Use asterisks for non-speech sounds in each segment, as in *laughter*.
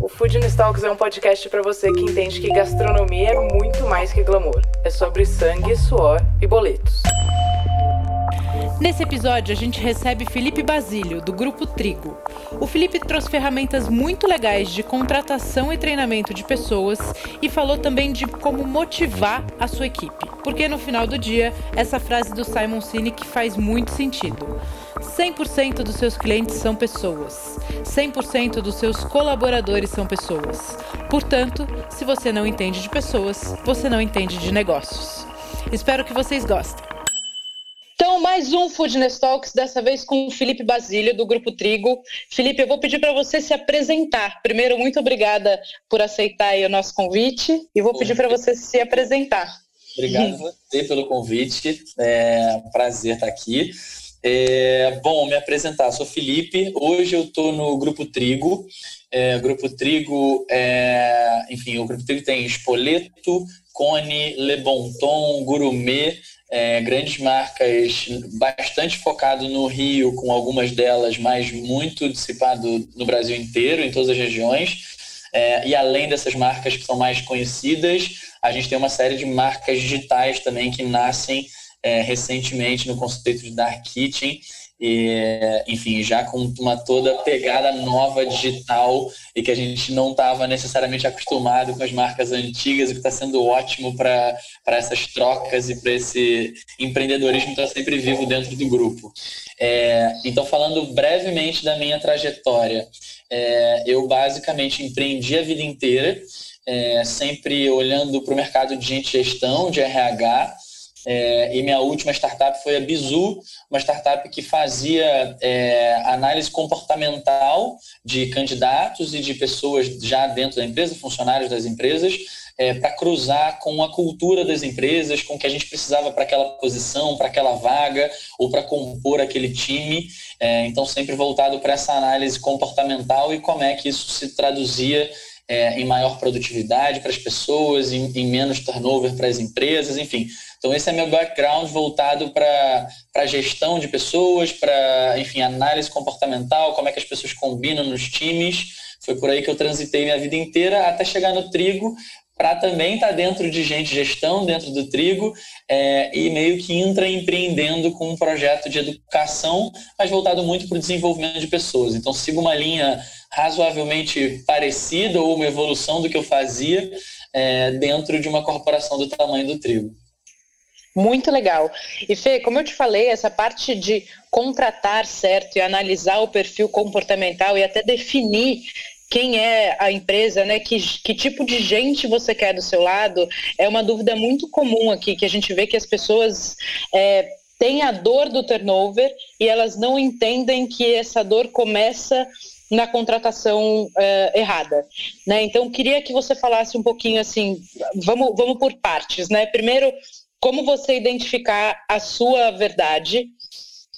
O Food Talks é um podcast para você que entende que gastronomia é muito mais que glamour. É sobre sangue, suor e boletos. Nesse episódio, a gente recebe Felipe Basílio, do Grupo Trigo. O Felipe trouxe ferramentas muito legais de contratação e treinamento de pessoas e falou também de como motivar a sua equipe. Porque no final do dia, essa frase do Simon Sinek faz muito sentido. 100% dos seus clientes são pessoas. 100% dos seus colaboradores são pessoas. Portanto, se você não entende de pessoas, você não entende de negócios. Espero que vocês gostem. Então, mais um Foodness Talks, dessa vez com o Felipe Basílio, do Grupo Trigo. Felipe, eu vou pedir para você se apresentar. Primeiro, muito obrigada por aceitar o nosso convite e vou pedir para você se apresentar. Obrigado você pelo convite, é um prazer estar aqui. É, bom, me apresentar, sou Felipe, hoje eu estou no Grupo Trigo. É, Grupo Trigo, é, enfim, o Grupo Trigo tem Espoleto, Cone, Le Bon Ton, Gourmet, é, grandes marcas bastante focado no Rio, com algumas delas, mas muito dissipado no Brasil inteiro, em todas as regiões. É, e além dessas marcas que são mais conhecidas, a gente tem uma série de marcas digitais também que nascem é, recentemente no conceito de Dark Kitchen e, enfim, já com uma toda pegada nova digital e que a gente não estava necessariamente acostumado com as marcas antigas, o que está sendo ótimo para essas trocas e para esse empreendedorismo estar tá sempre vivo dentro do grupo. É, então, falando brevemente da minha trajetória, é, eu basicamente empreendi a vida inteira, é, sempre olhando para o mercado de gestão, de RH, é, e minha última startup foi a Bizu, uma startup que fazia é, análise comportamental de candidatos e de pessoas já dentro da empresa, funcionários das empresas, é, para cruzar com a cultura das empresas, com o que a gente precisava para aquela posição, para aquela vaga ou para compor aquele time. É, então, sempre voltado para essa análise comportamental e como é que isso se traduzia é, em maior produtividade para as pessoas, em, em menos turnover para as empresas, enfim então, esse é meu background voltado para a gestão de pessoas, para, enfim, análise comportamental, como é que as pessoas combinam nos times. Foi por aí que eu transitei minha vida inteira até chegar no trigo, para também estar tá dentro de gente gestão, dentro do trigo, é, e meio que entra empreendendo com um projeto de educação, mas voltado muito para o desenvolvimento de pessoas. Então, sigo uma linha razoavelmente parecida ou uma evolução do que eu fazia é, dentro de uma corporação do tamanho do trigo. Muito legal. E Fê, como eu te falei, essa parte de contratar certo e analisar o perfil comportamental e até definir quem é a empresa, né? Que, que tipo de gente você quer do seu lado, é uma dúvida muito comum aqui, que a gente vê que as pessoas é, têm a dor do turnover e elas não entendem que essa dor começa na contratação uh, errada, né? Então queria que você falasse um pouquinho assim, vamos, vamos por partes, né? Primeiro como você identificar a sua verdade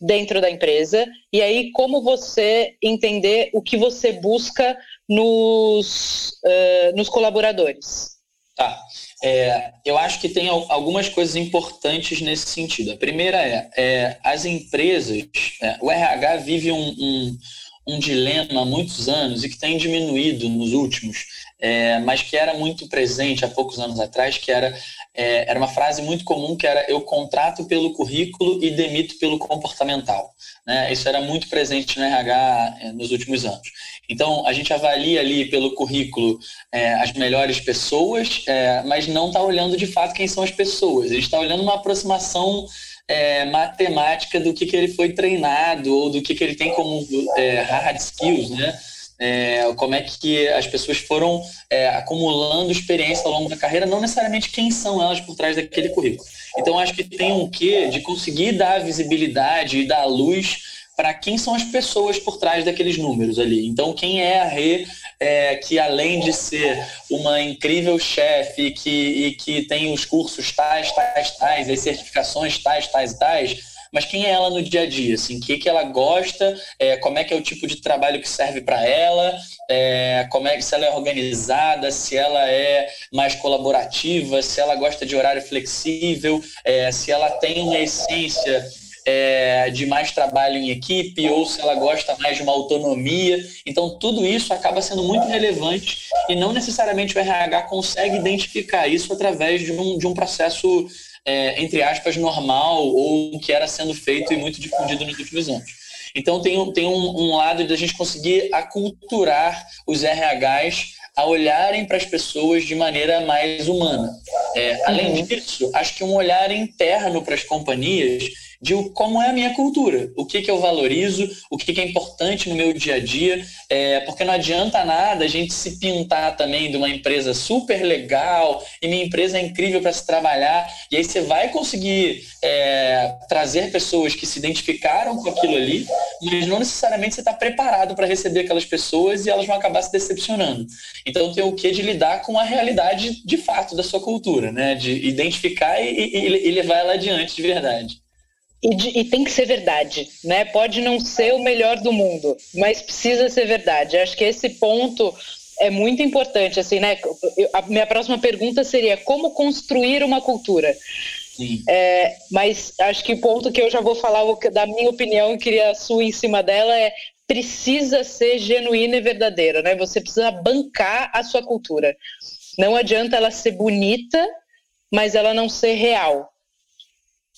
dentro da empresa e aí como você entender o que você busca nos, uh, nos colaboradores. Tá. É, eu acho que tem algumas coisas importantes nesse sentido. A primeira é, é as empresas, é, o RH vive um, um, um, dilema há muitos anos e que tem diminuído nos últimos, é, mas que era muito presente há poucos anos atrás, que era é, era uma frase muito comum que era eu contrato pelo currículo e demito pelo comportamental. Né? Isso era muito presente no RH é, nos últimos anos. Então, a gente avalia ali pelo currículo é, as melhores pessoas, é, mas não está olhando de fato quem são as pessoas. A gente está olhando uma aproximação é, matemática do que, que ele foi treinado ou do que, que ele tem como é, hard skills, né? É, como é que as pessoas foram é, acumulando experiência ao longo da carreira, não necessariamente quem são elas por trás daquele currículo. Então, acho que tem um quê de conseguir dar visibilidade e dar luz para quem são as pessoas por trás daqueles números ali. Então, quem é a Rê, é, que além de ser uma incrível chefe que, e que tem os cursos tais, tais, tais, as certificações tais, tais tais, mas quem é ela no dia a dia? Assim, o que, que ela gosta, é, como é que é o tipo de trabalho que serve para ela, é, como é, se ela é organizada, se ela é mais colaborativa, se ela gosta de horário flexível, é, se ela tem uma essência é, de mais trabalho em equipe ou se ela gosta mais de uma autonomia. Então, tudo isso acaba sendo muito relevante e não necessariamente o RH consegue identificar isso através de um, de um processo é, entre aspas, normal ou que era sendo feito e muito difundido nos últimos anos. Então tem, tem um, um lado de a gente conseguir aculturar os RHs a olharem para as pessoas de maneira mais humana. É, além uhum. disso, acho que um olhar interno para as companhias de como é a minha cultura, o que, que eu valorizo, o que, que é importante no meu dia a dia, é, porque não adianta nada a gente se pintar também de uma empresa super legal e minha empresa é incrível para se trabalhar, e aí você vai conseguir é, trazer pessoas que se identificaram com aquilo ali, mas não necessariamente você está preparado para receber aquelas pessoas e elas vão acabar se decepcionando. Então tem o que de lidar com a realidade de fato da sua cultura, né? de identificar e, e, e levar ela adiante de verdade. E, de, e, tem que ser verdade, né? Pode não ser o melhor do mundo, mas precisa ser verdade. Acho que esse ponto é muito importante, assim, né? A minha próxima pergunta seria como construir uma cultura. É, mas acho que o ponto que eu já vou falar da minha opinião, queria a sua em cima dela é precisa ser genuína e verdadeira, né? Você precisa bancar a sua cultura. Não adianta ela ser bonita, mas ela não ser real.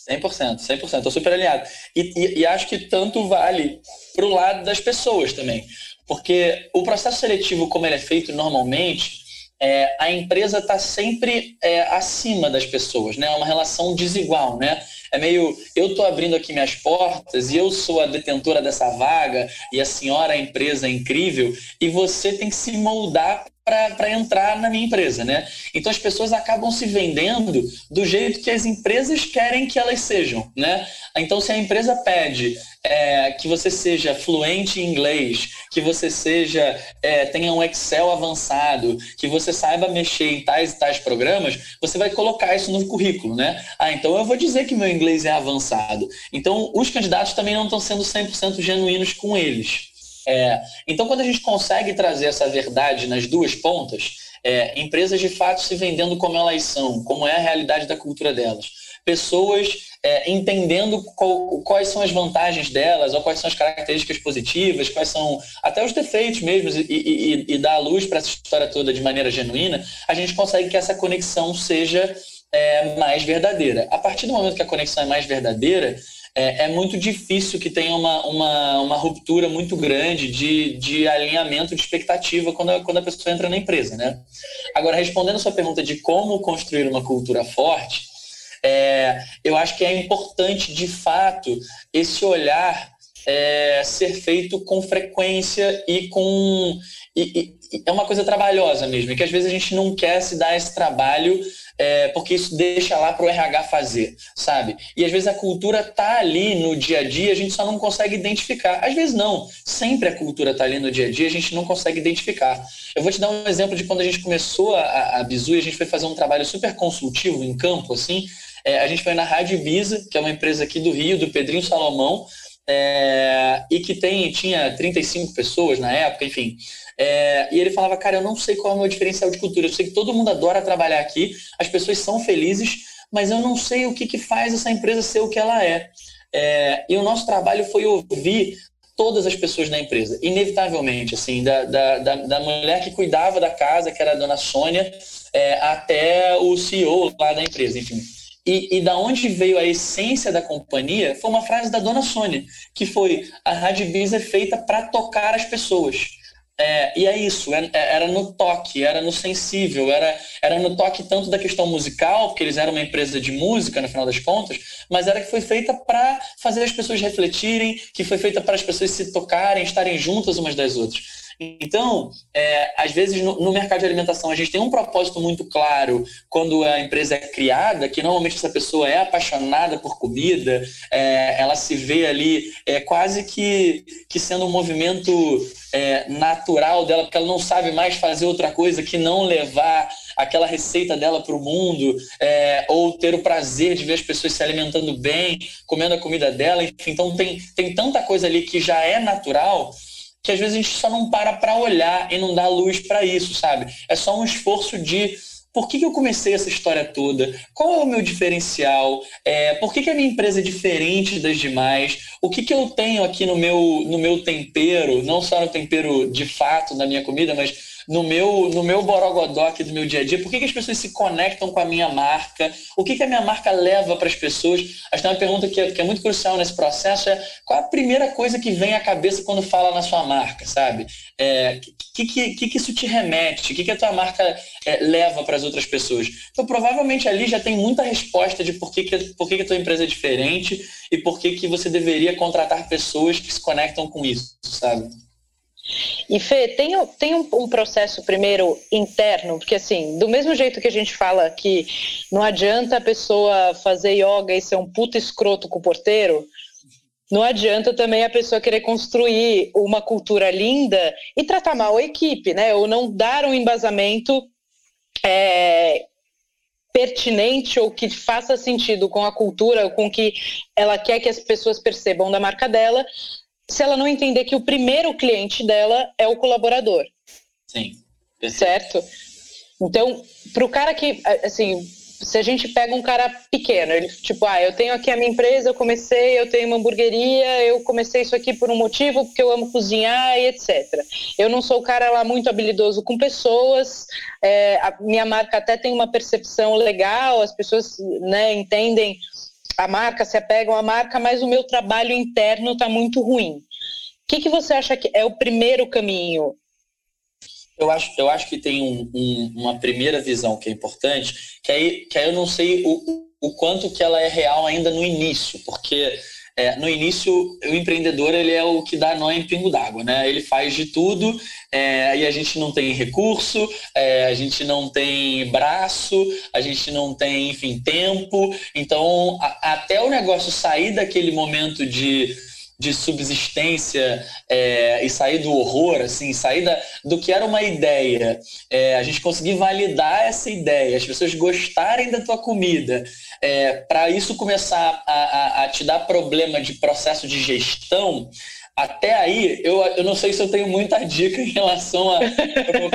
100%, 100%, estou super alinhado. E, e, e, acho que tanto vale para o lado das pessoas também. Porque o processo seletivo, como ele é feito normalmente, é, a empresa está sempre é, acima das pessoas, né? É uma relação desigual, né? É meio, eu estou abrindo aqui minhas portas e eu sou a detentora dessa vaga e a senhora, a empresa é incrível e você tem que se moldar para entrar na minha empresa, né? Então as pessoas acabam se vendendo do jeito que as empresas querem que elas sejam, né? Então se a empresa pede é, que você seja fluente em inglês, que você seja é, tenha um Excel avançado, que você saiba mexer em tais e tais programas, você vai colocar isso no currículo, né? Ah, então eu vou dizer que meu inglês é avançado. Então os candidatos também não estão sendo 100% genuínos com eles. É, então, quando a gente consegue trazer essa verdade nas duas pontas, é, empresas de fato se vendendo como elas são, como é a realidade da cultura delas, pessoas é, entendendo qual, quais são as vantagens delas, ou quais são as características positivas, quais são até os defeitos mesmo, e, e, e dar a luz para essa história toda de maneira genuína, a gente consegue que essa conexão seja é, mais verdadeira. A partir do momento que a conexão é mais verdadeira, é, é, muito difícil que tenha uma, uma, uma ruptura muito grande de, de alinhamento de expectativa quando a, quando a pessoa entra na empresa. Né? Agora, respondendo a sua pergunta de como construir uma cultura forte, é, eu acho que é importante, de fato, esse olhar é, ser feito com frequência e com. E, é uma coisa trabalhosa mesmo, que às vezes a gente não quer se dar esse trabalho é, porque isso deixa lá para o RH fazer, sabe? E às vezes a cultura tá ali no dia a dia, a gente só não consegue identificar. Às vezes não, sempre a cultura tá ali no dia a dia, a gente não consegue identificar. Eu vou te dar um exemplo de quando a gente começou a, a Bizu e a gente foi fazer um trabalho super consultivo em campo, assim. É, a gente foi na Rádio Ibiza, que é uma empresa aqui do Rio, do Pedrinho Salomão, é, e que tem, tinha 35 pessoas na época, enfim. É, e ele falava, cara, eu não sei qual é o meu diferencial de cultura. Eu sei que todo mundo adora trabalhar aqui, as pessoas são felizes, mas eu não sei o que, que faz essa empresa ser o que ela é. é e o nosso trabalho foi ouvir todas as pessoas da empresa, inevitavelmente, assim, da, da, da, da mulher que cuidava da casa, que era a dona Sônia, é, até o CEO lá da empresa, enfim. E, e, da onde veio a essência da companhia foi uma frase da dona Sônia, que foi: a Biz é feita para tocar as pessoas. É, e é isso, é, é, era no toque, era no sensível, era, era no toque tanto da questão musical, porque eles eram uma empresa de música, no final das contas, mas era que foi feita para fazer as pessoas refletirem, que foi feita para as pessoas se tocarem, estarem juntas umas das outras. Então, é, às vezes no, no, mercado de alimentação a gente tem um propósito muito claro quando a empresa é criada, que normalmente essa pessoa é apaixonada por comida, é, ela se vê ali é, quase que, que sendo um movimento é, natural dela, porque ela não sabe mais fazer outra coisa que não levar aquela receita dela para o mundo, é, ou ter o prazer de ver as pessoas se alimentando bem, comendo a comida dela, enfim. Então tem, tem tanta coisa ali que já é natural que às vezes a gente só não para para olhar e não dá luz para isso, sabe? É só um esforço de por que, que, eu comecei essa história toda? Qual é o meu diferencial? É, por que, que a minha empresa é diferente das demais? O que, que eu tenho aqui no meu, no meu tempero, não só no tempero de fato da minha comida, mas no meu, no meu borogodó aqui do meu dia a dia? Por que, que as pessoas se conectam com a minha marca? O que, que a minha marca leva para as pessoas? Acho que uma pergunta que é, que é muito crucial nesse processo é qual a primeira coisa que vem à cabeça quando fala na sua marca, sabe? É, que, que, que, que isso te remete? O que, que a tua marca é, leva para as outras pessoas? Então, provavelmente ali já tem muita resposta de por que, que, por que, que a tua empresa é diferente e por que, que você deveria contratar pessoas que se conectam com isso, sabe? E Fê, tem, tem um, um, processo primeiro interno, porque assim, do mesmo jeito que a gente fala que não adianta a pessoa fazer yoga e ser um puto escroto com o porteiro, não adianta também a pessoa querer construir uma cultura linda e tratar mal a equipe, né? Ou não dar um embasamento é, pertinente ou que faça sentido com a cultura, com que ela quer que as pessoas percebam da marca dela, se ela não entender que o primeiro cliente dela é o colaborador. Sim. Certo? Então, para o cara que, assim, se a gente pega um cara pequeno, ele tipo, ah, eu tenho aqui a minha empresa, eu comecei, eu tenho uma hamburgueria, eu comecei isso aqui por um motivo, porque eu amo cozinhar e etc. Eu não sou o cara lá muito habilidoso com pessoas, é, a minha marca até tem uma percepção legal, as pessoas né, entendem a marca, se apegam à marca, mas o meu trabalho interno está muito ruim. O que, que você acha que é o primeiro caminho? Eu acho, eu acho que tem um, um, uma primeira visão que é importante, que aí, que aí eu não sei o, o quanto que ela é real ainda no início, porque é, no início, o empreendedor ele é o que dá nó em pingo d'água, né? Ele faz de tudo é, e a gente não tem recurso, é, a gente não tem braço, a gente não tem, enfim, tempo. Então, a, até o negócio sair daquele momento de de subsistência é, e sair do horror, assim, sair da, do que era uma ideia, é, a gente conseguir validar essa ideia, as pessoas gostarem da tua comida, é, para isso começar a, a, a, te dar problema de processo de gestão, até aí, eu, eu não sei se eu tenho muita dica em relação a.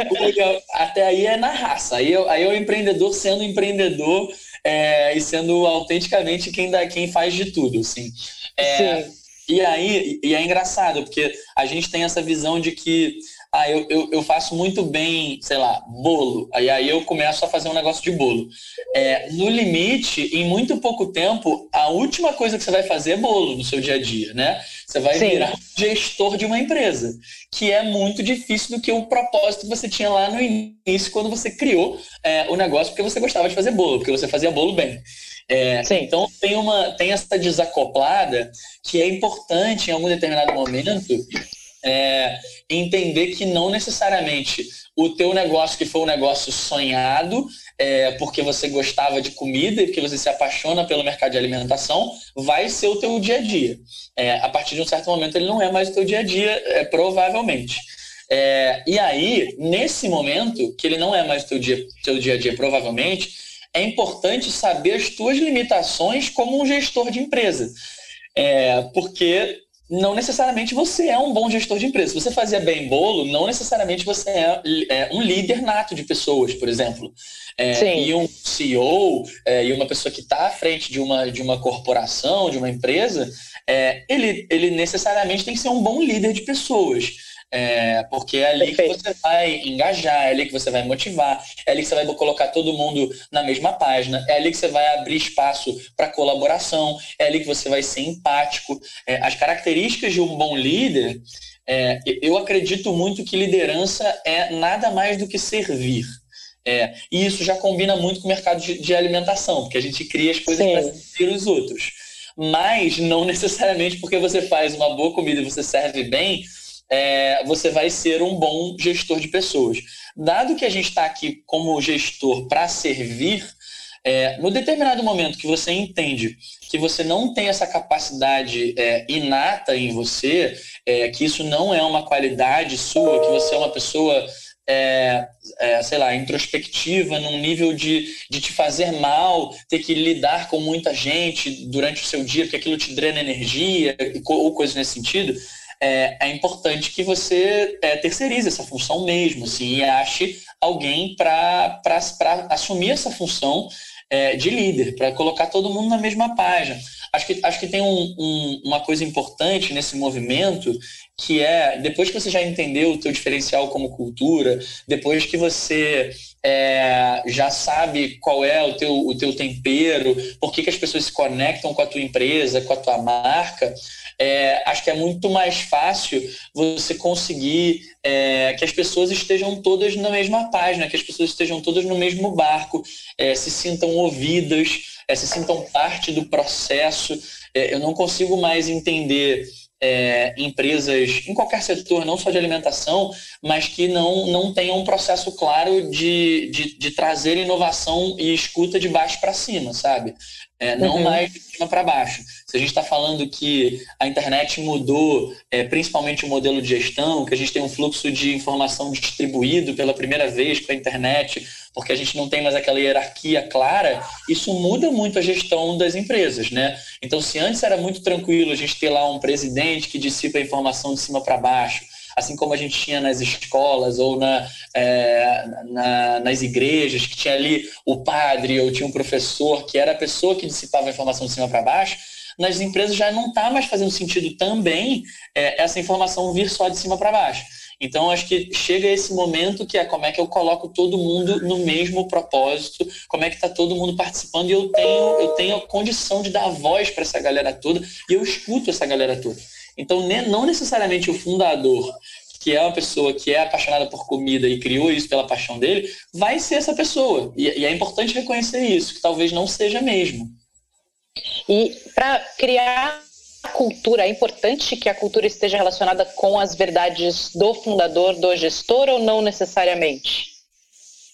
*laughs* até aí é na raça. Aí, eu, aí é o empreendedor sendo empreendedor é, e sendo autenticamente quem, dá, quem faz de tudo. Assim. É, Sim. E aí, e é engraçado, porque a gente tem essa visão de que ah, eu, eu, eu, faço muito bem, sei lá, bolo. Aí, aí eu começo a fazer um negócio de bolo. É, no limite, em muito pouco tempo, a última coisa que você vai fazer é bolo no seu dia a dia, né? Você vai Sim. virar gestor de uma empresa, que é muito difícil do que o propósito que você tinha lá no início, quando você criou é, o negócio, porque você gostava de fazer bolo, porque você fazia bolo bem. É, então tem uma tem essa desacoplada que é importante em algum determinado momento é, entender que não necessariamente o teu negócio que foi um negócio sonhado é, porque você gostava de comida e porque você se apaixona pelo mercado de alimentação vai ser o teu dia a dia. É, a partir de um certo momento ele não é mais o teu dia a dia é, provavelmente. É, e aí nesse momento que ele não é mais o teu dia, teu dia a dia provavelmente é importante saber as tuas limitações como um gestor de empresa. É, porque não necessariamente você é um bom gestor de empresa. Se você fazia bem bolo, não necessariamente você é, é um líder nato de pessoas, por exemplo. É, e um CEO é, e uma pessoa que está à frente de uma, de uma corporação, de uma empresa, é, ele, ele necessariamente tem que ser um bom líder de pessoas. É, porque é ali Perfeito. que você vai engajar, é ali que você vai motivar, é ali que você vai colocar todo mundo na mesma página, é ali que você vai abrir espaço para colaboração, é ali que você vai ser empático. É, as características de um bom líder, é, eu acredito muito que liderança é nada mais do que servir. É, e isso já combina muito com o mercado de, de alimentação, porque a gente cria as coisas para servir os outros. Mas não *laughs* necessariamente porque você faz uma boa comida e você serve bem, é, você vai ser um bom gestor de pessoas. Dado que a gente está aqui como gestor para servir, é, no determinado momento que você entende que você não tem essa capacidade é, inata em você, é, que isso não é uma qualidade sua, que você é uma pessoa é, é, sei lá, introspectiva, num nível de, de te fazer mal, ter que lidar com muita gente durante o seu dia, porque aquilo te drena energia, ou coisas nesse sentido, é, é importante que você é, terceirize essa função mesmo, assim, e ache alguém para assumir essa função é, de líder, para colocar todo mundo na mesma página. Acho que, acho que tem um, um, uma coisa importante nesse movimento, que é, depois que você já entendeu o teu diferencial como cultura, depois que você é, já sabe qual é o teu, o teu tempero, por que, que as pessoas se conectam com a tua empresa, com a tua marca, é, acho que é muito mais fácil você conseguir é, que as pessoas estejam todas na mesma página, que as pessoas estejam todas no mesmo barco, é, se sintam ouvidas, é, se sintam parte do processo. É, eu não consigo mais entender é, empresas em qualquer setor, não só de alimentação, mas que não, não tenham um processo claro de, de, de trazer inovação e escuta de baixo para cima, sabe? É, não uhum. mais de cima para baixo. Se a gente está falando que a internet mudou, é, principalmente o modelo de gestão, que a gente tem um fluxo de informação distribuído pela primeira vez com a internet, porque a gente não tem mais aquela hierarquia clara, isso muda muito a gestão das empresas, né? Então, se antes era muito tranquilo a gente ter lá um presidente que dissipa a informação de cima para baixo, assim como a gente tinha nas escolas ou na, é, na, nas igrejas, que tinha ali o padre ou tinha um professor que era a pessoa que dissipava a informação de cima para baixo, nas empresas já não está mais fazendo sentido também é, essa informação vir só de cima para baixo. Então, acho que chega esse momento que é como é que eu coloco todo mundo no mesmo propósito, como é que está todo mundo participando e eu tenho, eu tenho a condição de dar voz para essa galera toda e eu escuto essa galera toda. Então, não necessariamente o fundador, que é uma pessoa que é apaixonada por comida e criou isso pela paixão dele, vai ser essa pessoa. E, e é importante reconhecer isso, que talvez não seja mesmo. E para criar a cultura, é importante que a cultura esteja relacionada com as verdades do fundador, do gestor, ou não necessariamente?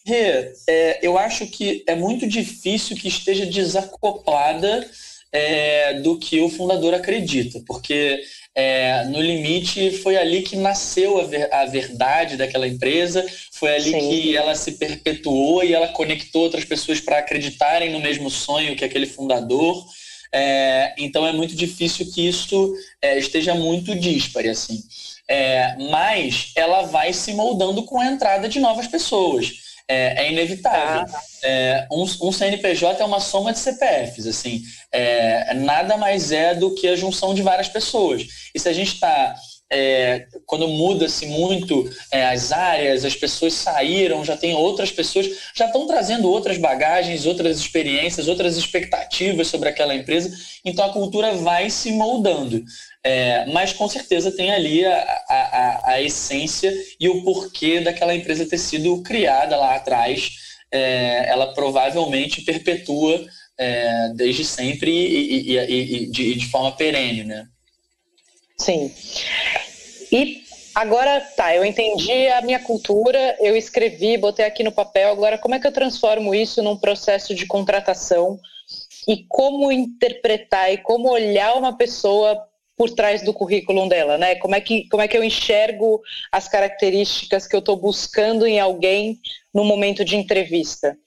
Rê, é, eu acho que é muito difícil que esteja desacoplada é, do que o fundador acredita, porque é, no limite foi ali que nasceu a, ver, a, verdade daquela empresa, foi ali Sim. que ela se perpetuou e ela conectou outras pessoas para acreditarem no mesmo sonho que aquele fundador. É, então é muito difícil que isso é, esteja muito dispare assim. É, mas ela vai se moldando com a entrada de novas pessoas é, é inevitável. Ah. É, um, um, CNPJ é uma soma de CPFs, assim, é, nada mais é do que a junção de várias pessoas. E se a gente está é, quando muda-se muito é, as áreas, as pessoas saíram, já tem outras pessoas, já estão trazendo outras bagagens, outras experiências, outras expectativas sobre aquela empresa, então a cultura vai se moldando. É, mas com certeza tem ali a, a, a, essência e o porquê daquela empresa ter sido criada lá atrás. É, ela provavelmente perpetua é, desde sempre e, e, e, e de, de, forma perene, né? Sim. E agora, tá, eu entendi a minha cultura, eu escrevi, botei aqui no papel, agora como é que eu transformo isso num processo de contratação e como interpretar e como olhar uma pessoa por trás do currículo dela, né? Como é que, como é que eu enxergo as características que eu estou buscando em alguém no momento de entrevista?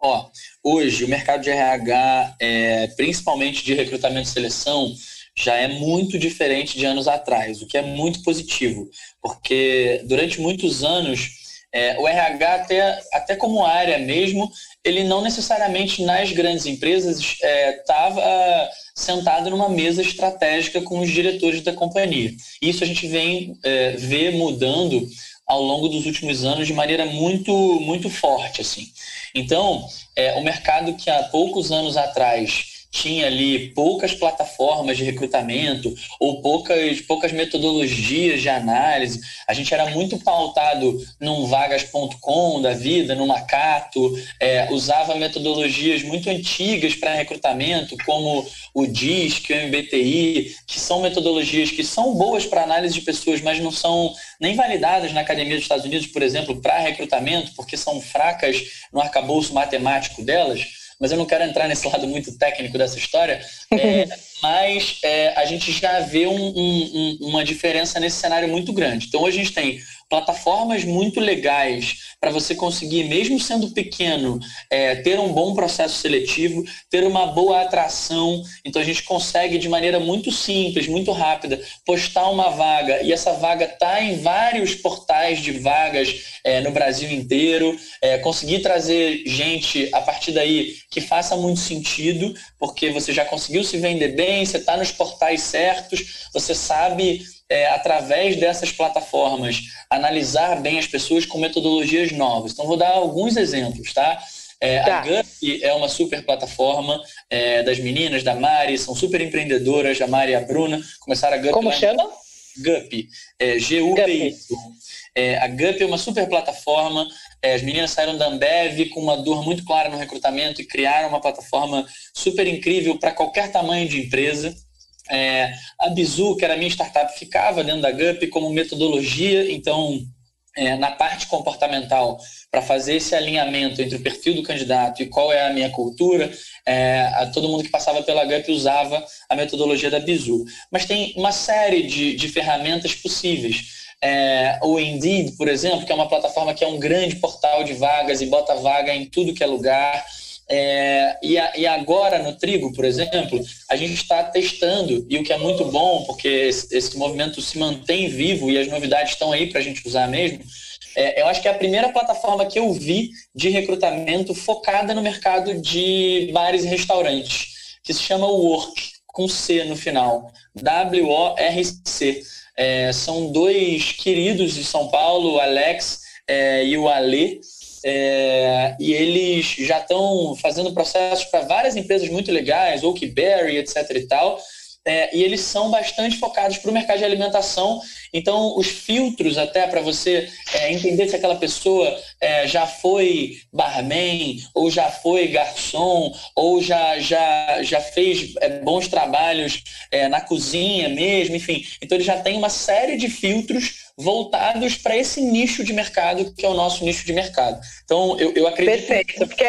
Ó, hoje o mercado de RH, é, principalmente de recrutamento e seleção, já é muito diferente de anos atrás, o que é muito positivo, porque durante muitos anos é, o RH até, até como área mesmo, ele não necessariamente nas grandes empresas estava é, sentado numa mesa estratégica com os diretores da companhia. Isso a gente vem é, ver mudando ao longo dos últimos anos de maneira muito, muito forte. assim. Então, é, o mercado que há poucos anos atrás tinha ali poucas plataformas de recrutamento ou poucas, poucas metodologias de análise. A gente era muito pautado num vagas.com da vida, no Macato, é, usava metodologias muito antigas para recrutamento, como o DISC, o MBTI, que são metodologias que são boas para análise de pessoas, mas não são nem validadas na Academia dos Estados Unidos, por exemplo, para recrutamento, porque são fracas no arcabouço matemático delas mas eu não quero entrar nesse lado muito técnico dessa história. É, *laughs* mas é, a gente já vê um, um, uma diferença nesse cenário muito grande. Então, hoje a gente tem plataformas muito legais para você conseguir, mesmo sendo pequeno, é, ter um bom processo seletivo, ter uma boa atração. Então a gente consegue de maneira muito simples, muito rápida, postar uma vaga e essa vaga está em vários portais de vagas é, no Brasil inteiro. É, conseguir trazer gente a partir daí que faça muito sentido, porque você já conseguiu se vender bem, você está nos portais certos, você sabe é, através dessas plataformas, analisar bem as pessoas com metodologias novas. Então, vou dar alguns exemplos, tá? É, tá. A GUP é uma super plataforma é, das meninas, da Mari, são super empreendedoras, a Mari e a Bruna, começaram a GUP. Como chama? GUP, é, G-U-P-I. É, a GUP é uma super plataforma, é, as meninas saíram da Ambev com uma dor muito clara no recrutamento e criaram uma plataforma super incrível para qualquer tamanho de empresa. É, a Bizu, que era a minha startup, ficava dentro da GUP como metodologia, então, é, na parte comportamental, para fazer esse alinhamento entre o perfil do candidato e qual é a minha cultura, é, a, todo mundo que passava pela GUP usava a metodologia da Bizu. Mas tem uma série de, de ferramentas possíveis. É, o Indeed, por exemplo, que é uma plataforma que é um grande portal de vagas e bota vaga em tudo que é lugar. É, e, a, e, agora no trigo, por exemplo, a gente está testando, e o que é muito bom, porque esse, esse, movimento se mantém vivo e as novidades estão aí para a gente usar mesmo. É, eu acho que é a primeira plataforma que eu vi de recrutamento focada no mercado de bares e restaurantes, que se chama Work, com C no final, W-O-R-C. É, são dois queridos de São Paulo, Alex é, e o Ale, é, e eles já estão fazendo processos para várias empresas muito legais, Oakberry, etc. e tal. É, e eles são bastante focados para o mercado de alimentação. Então, os filtros até para você é, entender se aquela pessoa é, já foi barman, ou já foi garçom, ou já, já, já fez é, bons trabalhos é, na cozinha mesmo, enfim. Então, ele já tem uma série de filtros voltados para esse nicho de mercado que é o nosso nicho de mercado. Então, eu, eu acredito. Perfeito, porque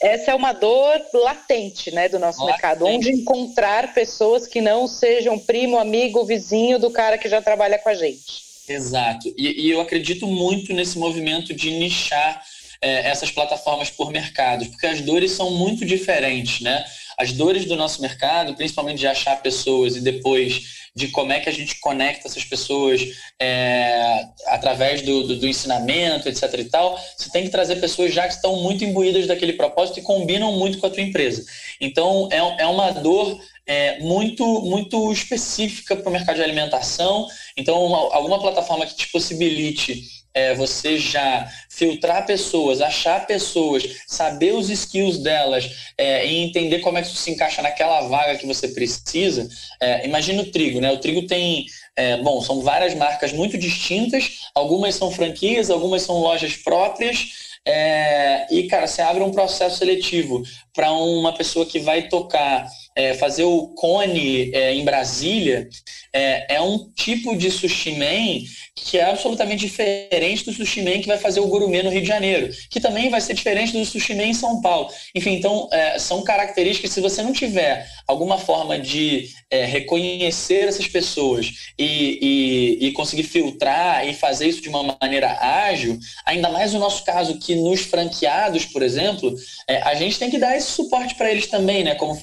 essa é uma dor latente né, do nosso latente. mercado. Onde encontrar pessoas que não sejam primo, amigo, vizinho do cara que já trabalha com a gente. Exato. E, e eu acredito muito nesse movimento de nichar é, essas plataformas por mercados, porque as dores são muito diferentes, né? As dores do nosso mercado, principalmente de achar pessoas e depois de como é que a gente conecta essas pessoas é, através do, do, do, ensinamento, etc. e tal, você tem que trazer pessoas já que estão muito imbuídas daquele propósito e combinam muito com a tua empresa. Então, é, é uma dor é, muito, muito específica para o mercado de alimentação. Então, uma, alguma plataforma que te possibilite é, você já filtrar pessoas, achar pessoas, saber os skills delas é, e entender como é que isso se encaixa naquela vaga que você precisa. É, imagina o trigo, né? O trigo tem, é, bom, são várias marcas muito distintas, algumas são franquias, algumas são lojas próprias. É, e, cara, você abre um processo seletivo para uma pessoa que vai tocar é, fazer o cone é, em Brasília é, é, um tipo de sushi man que é absolutamente diferente do sushi man que vai fazer o gourmet no Rio de Janeiro, que também vai ser diferente do sushi man em São Paulo. Enfim, então é, são características, se você não tiver alguma forma de é, reconhecer essas pessoas e, e, e conseguir filtrar e fazer isso de uma maneira ágil, ainda mais no nosso caso que nos franqueados, por exemplo, é, a gente tem que dar esse suporte para eles também, né, como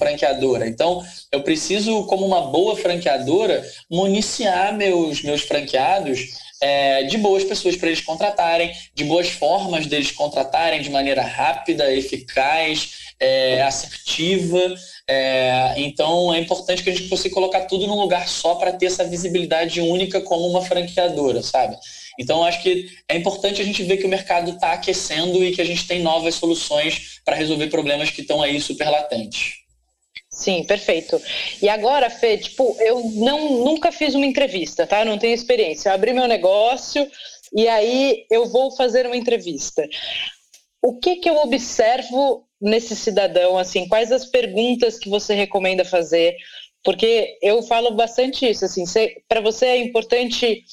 Então, eu preciso, como uma boa franqueadora, municiar meus, meus franqueados é, de boas pessoas para eles contratarem, de boas formas deles contratarem de maneira rápida, eficaz, é, assertiva. É, então é importante que a gente consiga colocar tudo num lugar só para ter essa visibilidade única como uma franqueadora, sabe? Então acho que é importante a gente ver que o mercado está aquecendo e que a gente tem novas soluções para resolver problemas que estão aí super latentes. Sim, perfeito. E agora, Fê, tipo, eu não, nunca fiz uma entrevista, tá? Eu não tenho experiência. Eu abri meu negócio e aí eu vou fazer uma entrevista. O que que eu observo nesse cidadão, assim? Quais as perguntas que você recomenda fazer? Porque eu falo bastante isso, assim, para você é importante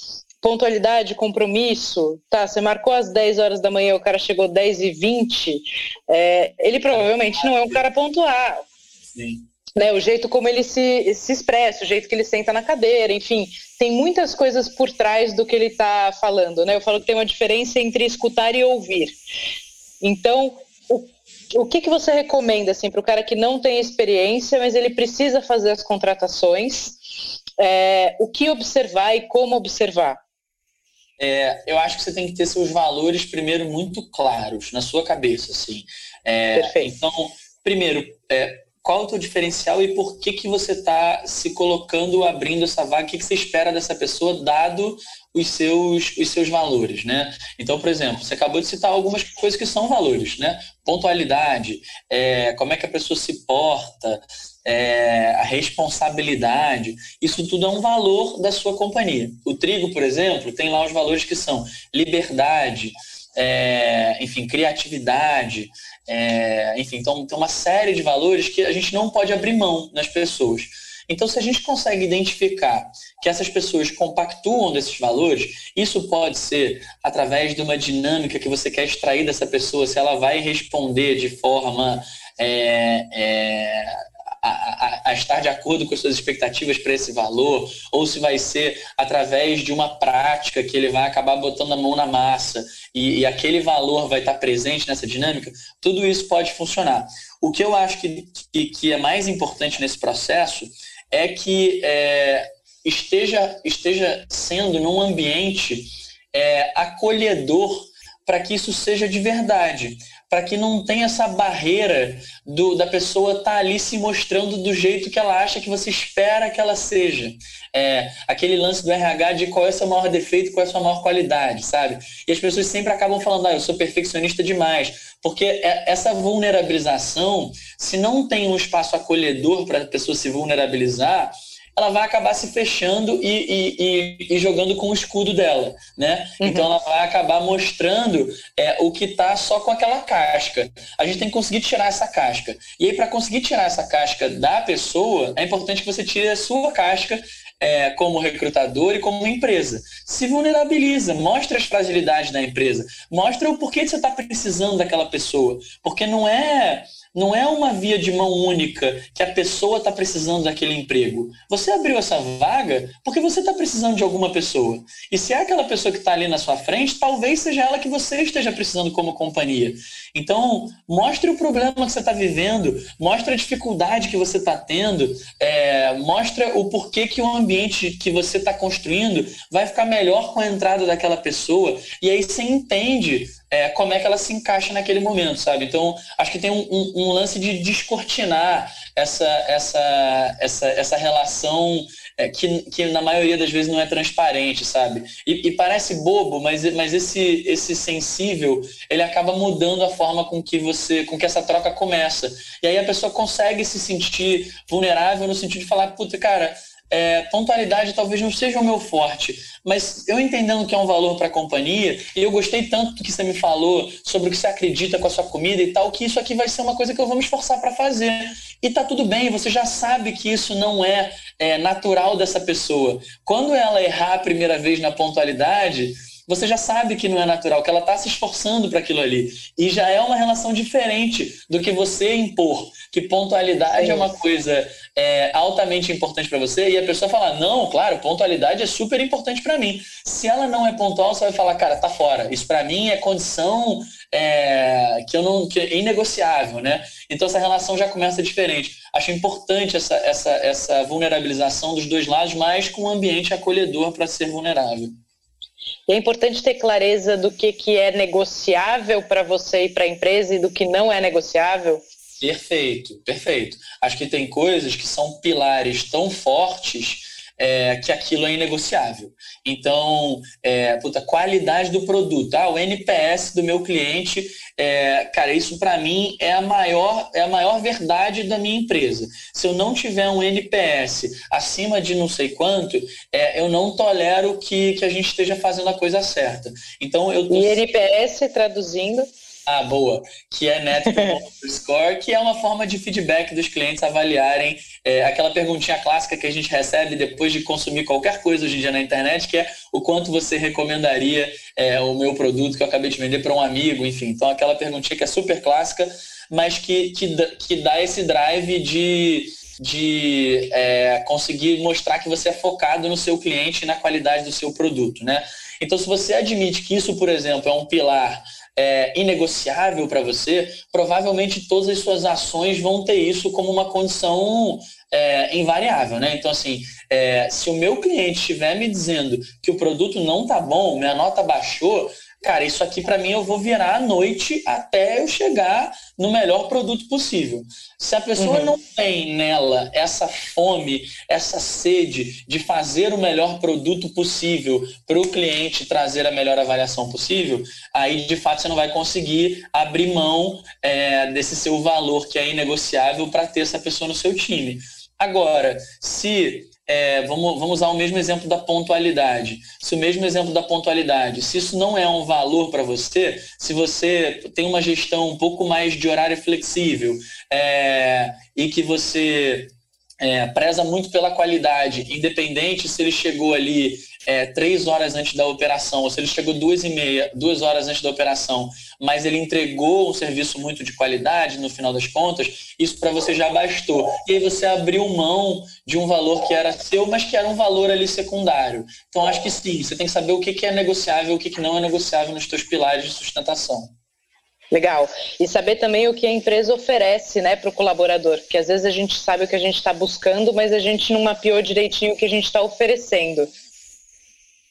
pontualidade, compromisso, tá? Você marcou às 10 horas da manhã, o cara chegou 10 e 20, é, ele provavelmente não é um cara pontual. Sim né, o jeito como ele se, se expressa, o jeito que ele senta na cadeira, enfim, tem muitas coisas por trás do que ele está falando. Né? Eu falo que tem uma diferença entre escutar e ouvir. Então, o, o que, que você recomenda assim, para o cara que não tem experiência, mas ele precisa fazer as contratações? É, o que observar e como observar? É, eu acho que você tem que ter seus valores primeiro muito claros na sua cabeça, assim. É, Perfeito. Então, primeiro, é, qual é o teu diferencial e por que, que você está se colocando, abrindo essa vaga, o que, que você espera dessa pessoa, dado os seus, os seus valores, né? Então, por exemplo, você acabou de citar algumas coisas que são valores, né? Pontualidade, é, como é que a pessoa se porta, é, a responsabilidade, isso tudo é um valor da sua companhia. O trigo, por exemplo, tem lá os valores que são liberdade, é, enfim, criatividade, é, enfim, então tem uma série de valores que a gente não pode abrir mão nas pessoas. Então, se a gente consegue identificar que essas pessoas compactuam desses valores, isso pode ser através de uma dinâmica que você quer extrair dessa pessoa, se ela vai responder de forma é, é, a, a, estar de acordo com as suas expectativas para esse valor, ou se vai ser através de uma prática que ele vai acabar botando a mão na massa e, e aquele valor vai estar presente nessa dinâmica, tudo isso pode funcionar. O que eu acho que, que, que é mais importante nesse processo é que é, esteja, esteja sendo num ambiente é, acolhedor para que isso seja de verdade para que não tenha essa barreira do, da pessoa estar tá ali se mostrando do jeito que ela acha que você espera que ela seja. É, aquele lance do RH de qual é o seu maior defeito, qual é a sua maior qualidade, sabe? E as pessoas sempre acabam falando, ah, eu sou perfeccionista demais. Porque é, essa vulnerabilização, se não tem um espaço acolhedor para a pessoa se vulnerabilizar, ela vai acabar se fechando e, e, e, e jogando com o escudo dela, né? Uhum. Então ela vai acabar mostrando é, o que está só com aquela casca. A gente tem que conseguir tirar essa casca. E aí, para conseguir tirar essa casca da pessoa, é importante que você tire a sua casca é, como recrutador e como empresa. Se vulnerabiliza, mostra as fragilidades da empresa, mostra o porquê você está precisando daquela pessoa. Porque não é não é uma via de mão única que a pessoa está precisando daquele emprego. Você abriu essa vaga porque você está precisando de alguma pessoa. E se é aquela pessoa que está ali na sua frente, talvez seja ela que você esteja precisando como companhia. Então, mostre o problema que você está vivendo, mostre a dificuldade que você está tendo, é, o porquê que o ambiente que você está construindo vai ficar melhor com a entrada daquela pessoa. E aí você entende é, como é que ela se encaixa naquele momento, sabe? Então, acho que tem um, um, um lance de descortinar essa, essa, essa, essa relação é, que, que na maioria das vezes não é transparente, sabe? E, e, parece bobo, mas, mas esse, esse sensível, ele acaba mudando a forma com que você, com que essa troca começa. E aí a pessoa consegue se sentir vulnerável no sentido de falar, puta, cara, é, pontualidade talvez não seja o meu forte, mas eu entendendo que é um valor para a companhia, e eu gostei tanto do que você me falou sobre o que você acredita com a sua comida e tal, que isso aqui vai ser uma coisa que eu vou me esforçar para fazer. E tá tudo bem, você já sabe que isso não é, é natural dessa pessoa. Quando ela errar a primeira vez na pontualidade, você já sabe que não é natural, que ela está se esforçando para aquilo ali. E já é uma relação diferente do que você impor, que pontualidade é, é uma coisa é, altamente importante para você e a pessoa falar, não, claro, pontualidade é super importante para mim. Se ela não é pontual, você vai falar, cara, tá fora. Isso para mim é condição é, que eu não que é inegociável, né? Então essa relação já começa diferente. Acho importante essa, essa, essa vulnerabilização dos dois lados, mas com um ambiente acolhedor para ser vulnerável. E é importante ter clareza do que, que é negociável para você e para a empresa e do que não é negociável. Perfeito, perfeito. Acho que tem coisas que são pilares tão fortes é, que aquilo é inegociável. Então, é, puta, qualidade do produto, ah, o NPS do meu cliente, é, cara, isso para mim é a maior é a maior verdade da minha empresa. Se eu não tiver um NPS acima de não sei quanto, é, eu não tolero que, que a gente esteja fazendo a coisa certa. Então eu tô... E NPS traduzindo ah, boa. Que é Net *laughs* Score, que é uma forma de feedback dos clientes avaliarem é, aquela perguntinha clássica que a gente recebe depois de consumir qualquer coisa hoje em dia na internet, que é o quanto você recomendaria é, o meu produto que eu acabei de vender para um amigo, enfim. Então, aquela perguntinha que é super clássica, mas que, que, que dá esse drive de, de é, conseguir mostrar que você é focado no seu cliente e na qualidade do seu produto, né? Então, se você admite que isso, por exemplo, é um pilar é, inegociável para você, provavelmente todas as suas ações vão ter isso como uma condição é, invariável, né? Então, assim, é, se o meu cliente estiver me dizendo que o produto não tá bom, minha nota baixou, cara, isso aqui para mim eu vou virar à noite até eu chegar no melhor produto possível. Se a pessoa uhum. não tem nela essa fome, essa sede de fazer o melhor produto possível para o cliente trazer a melhor avaliação possível, aí de fato você não vai conseguir abrir mão é, desse seu valor que é inegociável para ter essa pessoa no seu time. Agora, se é, vamos, vamos usar o mesmo exemplo da pontualidade. Se o mesmo exemplo da pontualidade, se isso não é um valor para você, se você tem uma gestão um pouco mais de horário flexível é, e que você é, preza muito pela qualidade, independente se ele chegou ali é, três horas antes da operação, ou se ele chegou duas e meia, duas horas antes da operação, mas ele entregou um serviço muito de qualidade no final das contas, isso para você já bastou. E aí você abriu mão de um valor que era seu, mas que era um valor ali secundário. Então acho que sim, você tem que saber o que, que é negociável e o que, que não é negociável nos seus pilares de sustentação. Legal. E saber também o que a empresa oferece né, para o colaborador, porque às vezes a gente sabe o que a gente está buscando, mas a gente não mapeou direitinho o que a gente está oferecendo.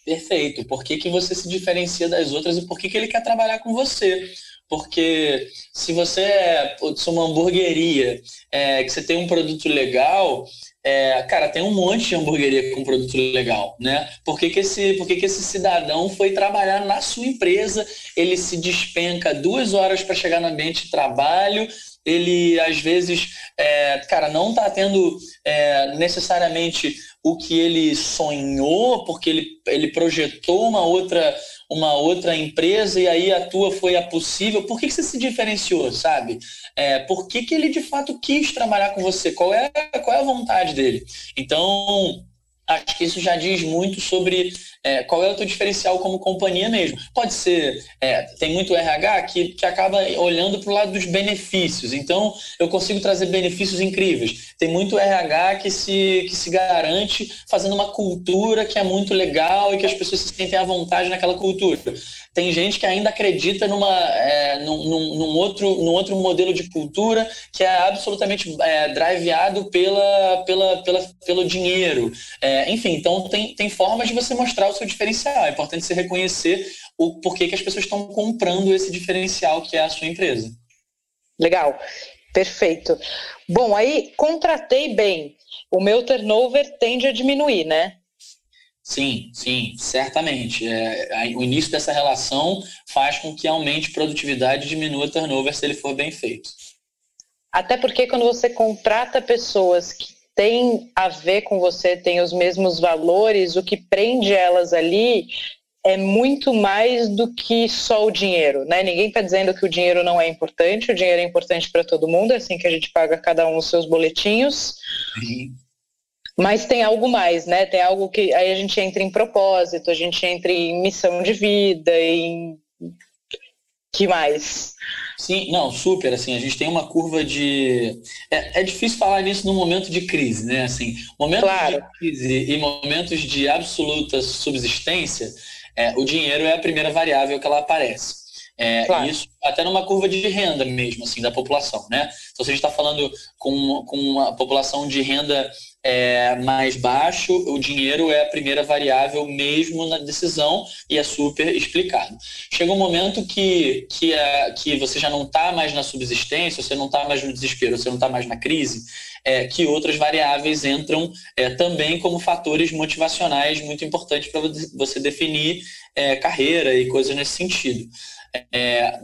Perfeito. Por que, que você se diferencia das outras e por que, que ele quer trabalhar com você? Porque se você é uma hamburgueria, é, que você tem um produto legal, é, cara, tem um monte de hamburgueria com produto legal, né? Por que, que, esse, por que, que esse cidadão foi trabalhar na sua empresa? Ele se despenca duas horas para chegar no ambiente de trabalho, ele às vezes, é, cara, não está tendo é, necessariamente o que ele sonhou, porque ele, ele projetou uma outra, uma outra empresa e aí a tua foi a possível. Por que, que você se diferenciou, sabe? É, por que, que ele de fato quis trabalhar com você? Qual é, qual é a vontade dele? Então, acho que isso já diz muito sobre é, qual é o teu diferencial como companhia mesmo. Pode ser, é, tem muito RH que, que acaba olhando para o lado dos benefícios, então eu consigo trazer benefícios incríveis. Tem muito RH que se, que se garante fazendo uma cultura que é muito legal e que as pessoas se sentem à vontade naquela cultura. Tem gente que ainda acredita numa, é, num, num, outro, num outro modelo de cultura que é absolutamente é, driveado pela, pela, pela, pelo dinheiro. É, enfim, então tem, tem formas de você mostrar o seu diferencial. É importante você reconhecer o porquê que as pessoas estão comprando esse diferencial que é a sua empresa. Legal, perfeito. Bom, aí contratei bem. O meu turnover tende a diminuir, né? Sim, sim, certamente. É, o início dessa relação faz com que aumente produtividade e diminua turnover se ele for bem feito. Até porque quando você contrata pessoas que têm a ver com você, têm os mesmos valores, o que prende elas ali é muito mais do que só o dinheiro, né? Ninguém está dizendo que o dinheiro não é importante, o dinheiro é importante para todo mundo, é assim que a gente paga cada um os seus boletinhos. Sim. Mas tem algo mais, né? Tem algo que aí a gente entra em propósito, a gente entra em missão de vida, em que mais? Sim, não, super, assim, a gente tem uma curva de... É, é difícil falar nisso no momento de crise, né, assim, momentos claro. de crise e momentos de absoluta subsistência, é, o dinheiro é a primeira variável que ela aparece. É, claro. Isso até numa curva de renda mesmo, assim, da população, né? Então, se a gente está falando com, com uma população de renda é mais baixo, o dinheiro é a primeira variável mesmo na decisão e é super explicado. Chega um momento que, que, é, que você já não está mais na subsistência, você não está mais no desespero, você não está mais na crise, é, que outras variáveis entram é, também como fatores motivacionais muito importantes para você definir é, carreira e coisas nesse sentido. É,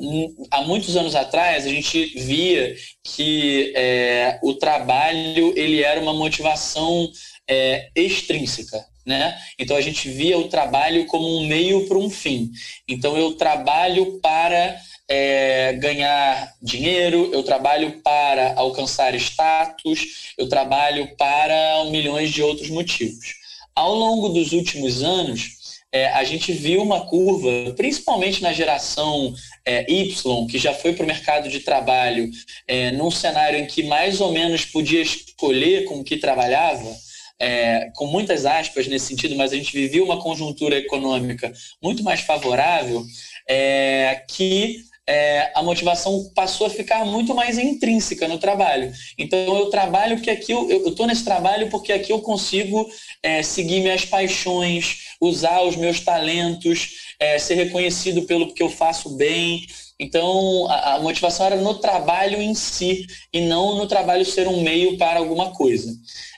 há muitos anos atrás a gente via que é, o trabalho ele era uma motivação é, extrínseca, né? Então a gente via o trabalho como um meio para um fim. Então eu trabalho para é, ganhar dinheiro, eu trabalho para alcançar status, eu trabalho para milhões de outros motivos. Ao longo dos últimos anos, é, a gente viu uma curva, principalmente na geração é, Y, que já foi para o mercado de trabalho é, num cenário em que mais ou menos podia escolher com o que trabalhava, é, com muitas aspas nesse sentido, mas a gente vivia uma conjuntura econômica muito mais favorável, é, que é, a motivação passou a ficar muito mais intrínseca no trabalho. Então eu trabalho porque aqui eu estou nesse trabalho porque aqui eu consigo é, seguir minhas paixões, usar os meus talentos, é, ser reconhecido pelo que eu faço bem. Então a, a, motivação era no trabalho em si e não no trabalho ser um meio para alguma coisa.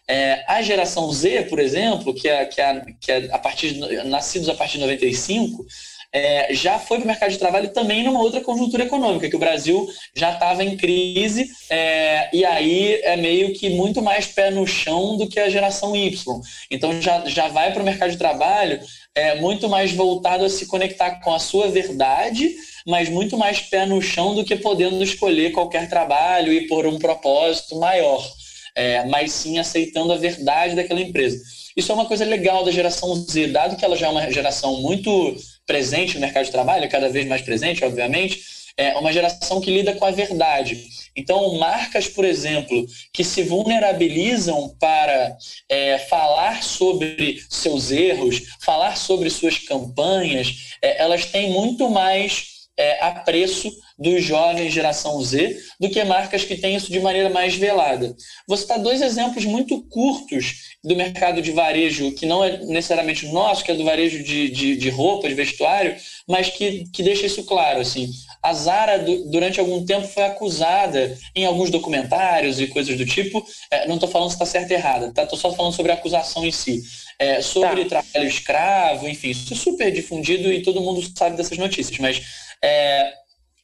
É, a geração Z, por exemplo, que é, que é, que é a partir de, nascidos a partir de 95, é, já foi para o mercado de trabalho também numa outra conjuntura econômica, que o Brasil já estava em crise, é, e aí é meio que muito mais pé no chão do que a geração Y. Então já, já vai para o mercado de trabalho é, muito mais voltado a se conectar com a sua verdade, mas muito mais pé no chão do que podendo escolher qualquer trabalho e por um propósito maior, é, mas sim aceitando a verdade daquela empresa. Isso é uma coisa legal da geração Z, dado que ela já é uma geração muito presente no mercado de trabalho, cada vez mais presente, obviamente, é uma geração que lida com a verdade. Então, marcas, por exemplo, que se vulnerabilizam para é, falar sobre seus erros, falar sobre suas campanhas, é, elas têm muito mais é, apreço dos jovens geração Z do que marcas que têm isso de maneira mais velada. Vou citar dois exemplos muito curtos do mercado de varejo, que não é necessariamente nosso, que é do varejo de, de, de vestuário, mas que, que deixa isso claro. Assim. A Zara, durante algum tempo, foi acusada em alguns documentários e coisas do tipo. É, não estou falando se está certo ou errado, estou tá? só falando sobre a acusação em si. É, sobre tá. trabalho escravo, enfim, isso é super difundido e todo mundo sabe dessas notícias, mas é,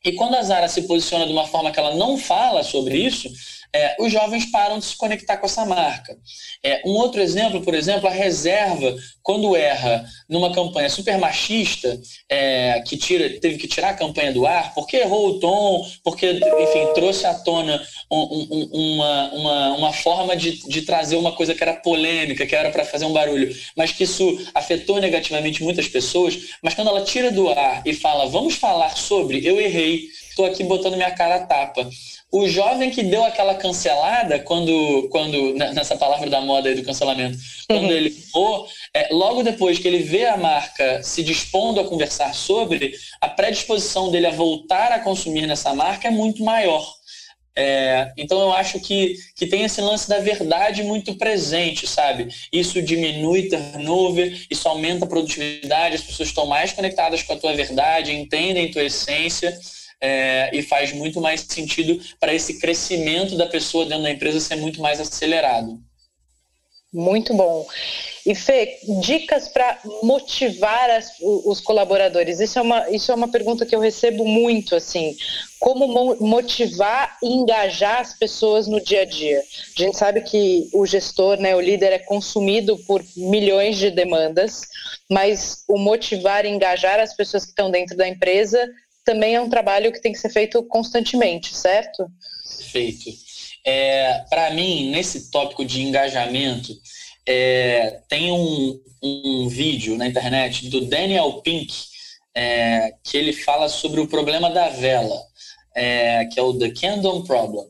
e quando a Zara se posiciona de uma forma que ela não fala sobre isso, é, os jovens param de se conectar com essa marca. É, um outro exemplo, por exemplo, a reserva, quando erra numa campanha super machista, é, que tira, teve que tirar a campanha do ar, porque errou o tom, porque, enfim, trouxe à tona um, um, uma, uma, uma forma de, de trazer uma coisa que era polêmica, que era para fazer um barulho, mas que isso afetou negativamente muitas pessoas. Mas quando ela tira do ar e fala, vamos falar sobre, eu errei, estou aqui botando minha cara a tapa o jovem que deu aquela cancelada quando, quando nessa palavra da moda aí do cancelamento, quando uhum. ele for, é, logo depois que ele vê a marca se dispondo a conversar sobre, a predisposição dele a voltar a consumir nessa marca é muito maior. É, então eu acho que, que tem esse lance da verdade muito presente, sabe? Isso diminui turnover, isso aumenta a produtividade, as pessoas estão mais conectadas com a tua verdade, entendem tua essência é, e faz muito mais sentido para esse crescimento da pessoa dentro da empresa ser muito mais acelerado. Muito bom. E Fê, dicas para motivar as, os colaboradores. Isso é, uma, isso é uma pergunta que eu recebo muito, assim. Como mo motivar e engajar as pessoas no dia a dia? A gente sabe que o gestor, né, o líder é consumido por milhões de demandas, mas o motivar e engajar as pessoas que estão dentro da empresa também é um trabalho que tem que ser feito constantemente, certo? Perfeito. É, Para mim, nesse tópico de engajamento, é, tem um, um vídeo na internet do Daniel Pink, é, que ele fala sobre o problema da vela, é, que é o The Candle Problem.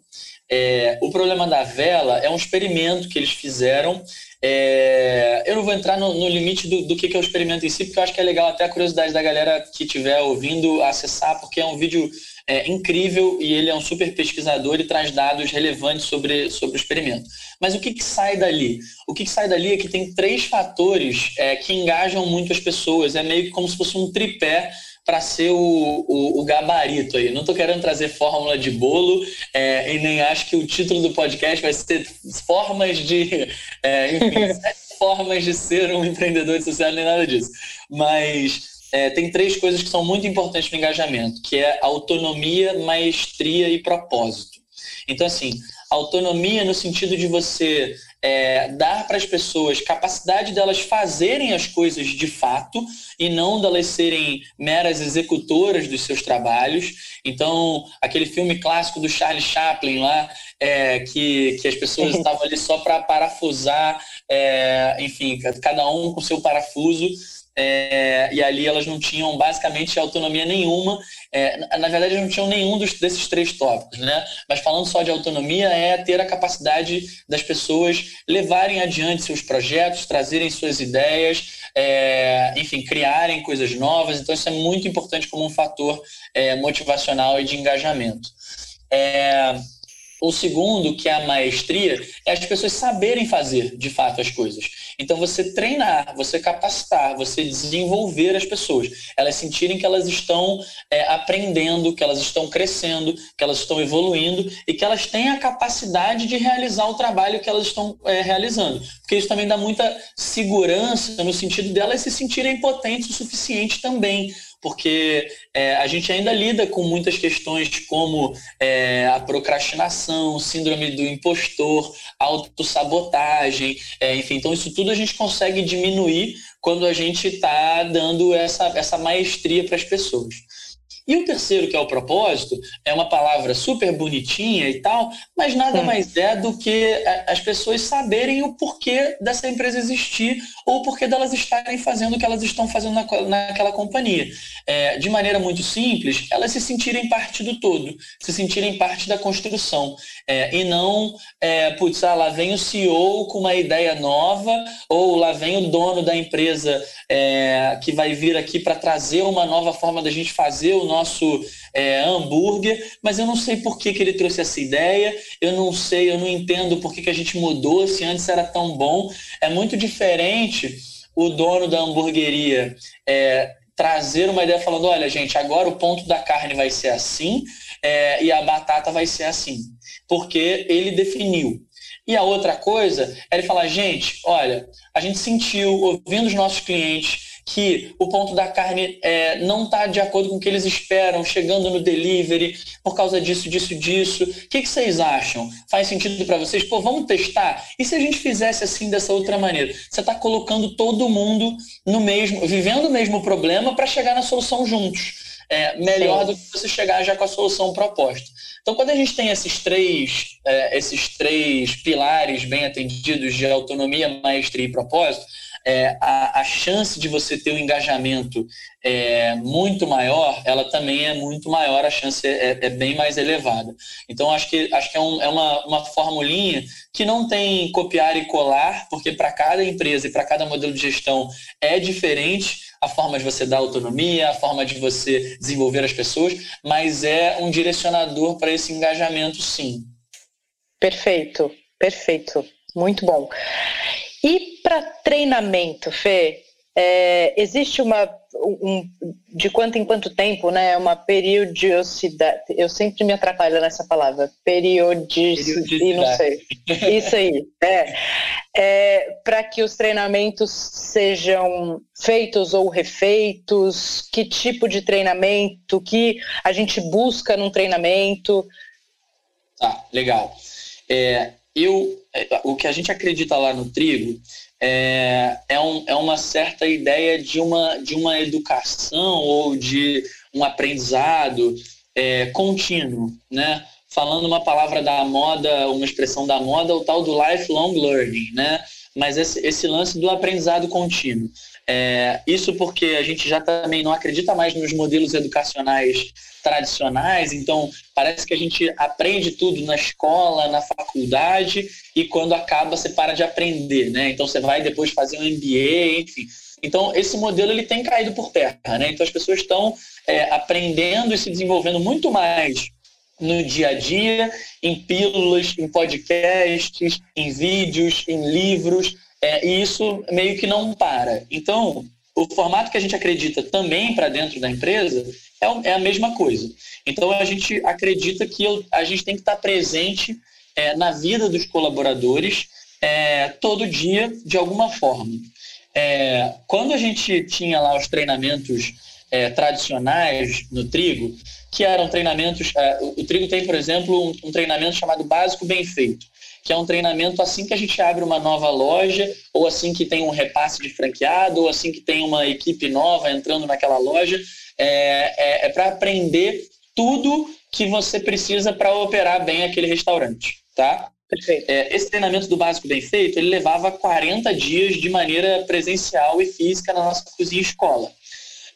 É, o problema da vela é um experimento que eles fizeram É, eu não vou entrar no, no limite do, do, que, é o experimento em si, porque eu acho que é legal até a curiosidade da galera que estiver ouvindo acessar, porque é um vídeo é, incrível e ele é um super pesquisador e traz dados relevantes sobre, sobre o experimento. Mas o que, que sai dali? O que, que sai dali é que tem três fatores é, que engajam muito as pessoas. É meio que como se fosse um tripé para ser o, o, o, gabarito aí. Não estou querendo trazer fórmula de bolo é, e nem acho que o título do podcast vai ser formas de, é, enfim, *laughs* formas de ser um empreendedor de sucesso, nem nada disso. Mas é, tem três coisas que são muito importantes no engajamento, que é autonomia, maestria e propósito. Então, assim, autonomia no sentido de você é, dar para as pessoas capacidade delas fazerem as coisas de fato e não delas serem meras executoras dos seus trabalhos. Então, aquele filme clássico do Charlie Chaplin lá, é, que, que as pessoas *laughs* estavam ali só para parafusar, é, enfim, cada um com seu parafuso é, e ali elas não tinham basicamente autonomia nenhuma. É, na verdade, não tinham nenhum dos, desses três tópicos, né? Mas falando só de autonomia, é ter a capacidade das pessoas levarem adiante seus projetos, trazerem suas ideias, é, enfim, criarem coisas novas. Então, isso é muito importante como um fator é, motivacional e de engajamento. É, o segundo, que é a maestria, é as pessoas saberem fazer de fato as coisas. Então, você treinar, você capacitar, você desenvolver as pessoas, elas sentirem que elas estão é, aprendendo, que elas estão crescendo, que elas estão evoluindo e que elas têm a capacidade de realizar o trabalho que elas estão é, realizando. Porque isso também dá muita segurança no sentido delas se sentirem potentes o suficiente também porque é, a gente ainda lida com muitas questões como é, a procrastinação, síndrome do impostor, autossabotagem, é, enfim, então isso tudo a gente consegue diminuir quando a gente está dando essa, essa maestria para as pessoas. E o terceiro, que é o propósito, é uma palavra super bonitinha e tal, mas nada hum. mais é do que as pessoas saberem o porquê dessa empresa existir ou o porquê delas estarem fazendo o que elas estão fazendo na, naquela companhia. É, de maneira muito simples, elas se sentirem parte do todo, se sentirem parte da construção. É, e não, é, putz, ah, lá vem o CEO com uma ideia nova, ou lá vem o dono da empresa é, que vai vir aqui para trazer uma nova forma da gente fazer o nosso é, hambúrguer, mas eu não sei por que, que ele trouxe essa ideia, eu não sei, eu não entendo por que, que a gente mudou, se antes era tão bom. É muito diferente o dono da hamburgueria é, trazer uma ideia falando, olha, gente, agora o ponto da carne vai ser assim é, e a batata vai ser assim, porque ele definiu. E a outra coisa é ele falar, gente, olha, a gente sentiu, ouvindo os nossos clientes, que o ponto da carne é, não está de acordo com o que eles esperam, chegando no delivery, por causa disso, disso, disso. O que, que vocês acham? Faz sentido para vocês? Pô, vamos testar? E se a gente fizesse assim, dessa outra maneira? Você está colocando todo mundo no mesmo, vivendo o mesmo problema para chegar na solução juntos. É, melhor Sim. do que você chegar já com a solução proposta. Então, quando a gente tem esses três, é, esses três pilares bem atendidos de autonomia, maestria e propósito, é, a, a, chance de você ter um engajamento é, muito maior, ela também é muito maior, a chance é, é bem mais elevada. Então, acho que, acho que é, um, é uma, uma formulinha que não tem copiar e colar, porque para cada empresa e para cada modelo de gestão é diferente a forma de você dar autonomia, a forma de você desenvolver as pessoas, mas é um direcionador para esse engajamento, sim. Perfeito, perfeito. Muito bom. E para treinamento, Fê, é, existe uma um, de quanto em quanto tempo, né? Uma periodicidade. Eu sempre me atrapalho nessa palavra. Periodicidade. Não sei. Isso aí. É, é para que os treinamentos sejam feitos ou refeitos. Que tipo de treinamento que a gente busca num treinamento? Tá, legal. É, eu, é, o que a gente acredita lá no trigo é, é, um, é uma certa ideia de uma, de uma educação ou de um aprendizado é, contínuo, né? Falando uma palavra da moda, uma expressão da moda, o tal do lifelong learning, né? mas esse, esse lance do aprendizado contínuo. É, isso porque a gente já também não acredita mais nos modelos educacionais tradicionais, então parece que a gente aprende tudo na escola, na faculdade, e quando acaba você para de aprender, né? Então você vai depois fazer um MBA, enfim. Então esse modelo ele tem caído por terra, né? Então as pessoas estão é, aprendendo e se desenvolvendo muito mais no dia a dia, em pílulas, em podcasts, em vídeos, em livros, é, e isso meio que não para. Então, o formato que a gente acredita também para dentro da empresa é, é, a mesma coisa. Então, a gente acredita que eu, a gente tem que estar presente é, na vida dos colaboradores é, todo dia, de alguma forma. É, quando a gente tinha lá os treinamentos é, tradicionais no trigo, que eram treinamentos. É, o, o, Trigo tem, por exemplo, um, um, treinamento chamado Básico Bem Feito, que é um treinamento assim que a gente abre uma nova loja, ou assim que tem um repasse de franqueado, ou assim que tem uma equipe nova entrando naquela loja. É, é, é para aprender tudo que você precisa para operar bem aquele restaurante, tá? Perfeito. É, esse treinamento do básico bem feito, ele levava 40 dias de maneira presencial e física na nossa cozinha escola.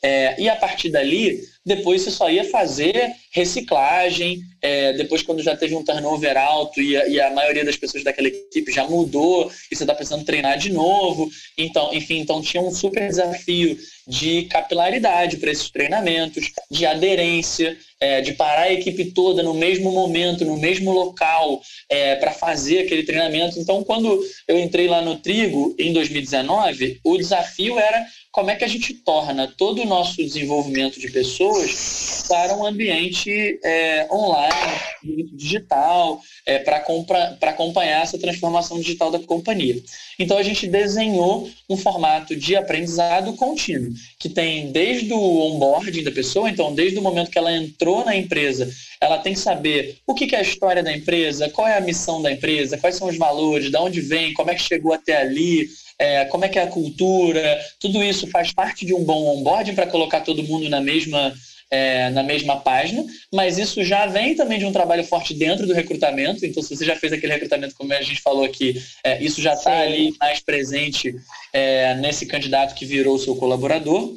É, e a partir dali, depois você só ia fazer reciclagem, é, depois quando já teve um turnover alto e a, e a, maioria das pessoas daquela equipe já mudou e você está precisando treinar de novo. Então, enfim, então tinha um super desafio de capilaridade para esses treinamentos, de aderência, é, de parar a equipe toda no mesmo momento, no mesmo local, é, para fazer aquele treinamento. Então, quando eu entrei lá no Trigo, em 2019, o desafio era como é que a gente torna todo o nosso desenvolvimento de pessoas para um ambiente é, online, digital, é, para acompanhar essa transformação digital da companhia. Então, a gente desenhou um formato de aprendizado contínuo, que tem desde o onboarding da pessoa, então, desde o momento que ela entrou na empresa, ela tem que saber o que é a história da empresa, qual é a missão da empresa, quais são os valores, de onde vem, como é que chegou até ali, é, como é que é a cultura, tudo isso faz parte de um bom onboarding para colocar todo mundo na mesma, é, na mesma página, mas isso já vem também de um trabalho forte dentro do recrutamento. Então, se você já fez aquele recrutamento, como a gente falou aqui, é, isso já está ali mais presente é, nesse candidato que virou seu colaborador.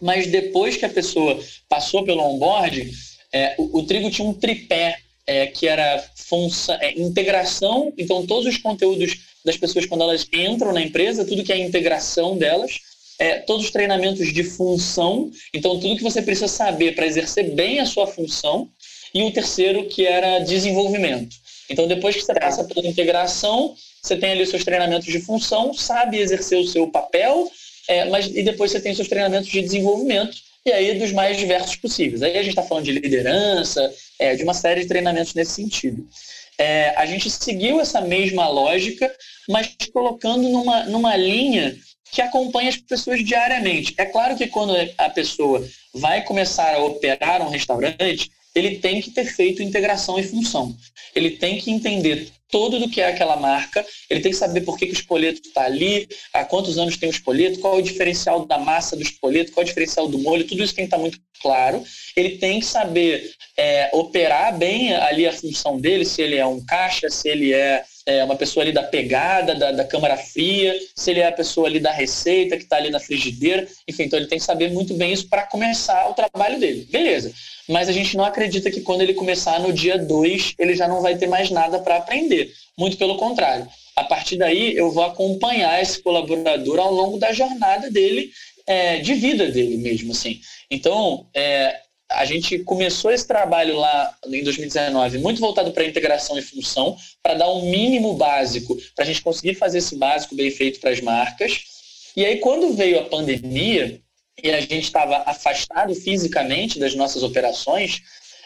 Mas depois que a pessoa passou pelo onboarding, é, o, o Trigo tinha um tripé é, que era função, é, integração, então todos os conteúdos das pessoas quando elas entram na empresa, tudo que é a integração delas, é, todos os treinamentos de função, então tudo que você precisa saber para exercer bem a sua função, e o terceiro que era desenvolvimento. Então depois que você tá. passa pela integração, você tem ali os seus treinamentos de função, sabe exercer o seu papel, é, mas e depois você tem os seus treinamentos de desenvolvimento, e aí dos mais diversos possíveis. Aí a gente está falando de liderança, é, de uma série de treinamentos nesse sentido. É, a gente seguiu essa mesma lógica, mas colocando numa, numa linha que acompanha as pessoas diariamente. É claro que quando a pessoa vai começar a operar um restaurante, ele tem que ter feito integração e função. Ele tem que entender todo do que é aquela marca, ele tem que saber por que, que o espoleto está ali, há quantos anos tem o espoleto, qual é o diferencial da massa do espoleto, qual é o diferencial do molho, tudo isso tem que estar tá muito claro. Ele tem que saber é, operar bem ali a função dele, se ele é um caixa, se ele é, é uma pessoa ali da pegada, da, da câmara fria, se ele é a pessoa ali da receita que está ali na frigideira, enfim, então ele tem que saber muito bem isso para começar o trabalho dele. Beleza mas a gente não acredita que quando ele começar no dia 2, ele já não vai ter mais nada para aprender. Muito pelo contrário. A partir daí, eu vou acompanhar esse colaborador ao longo da jornada dele, é, de vida dele mesmo. assim. Então, é, a gente começou esse trabalho lá em 2019, muito voltado para integração e função, para dar um mínimo básico, para a gente conseguir fazer esse básico bem feito para as marcas. E aí, quando veio a pandemia, e a gente estava afastado fisicamente das nossas operações,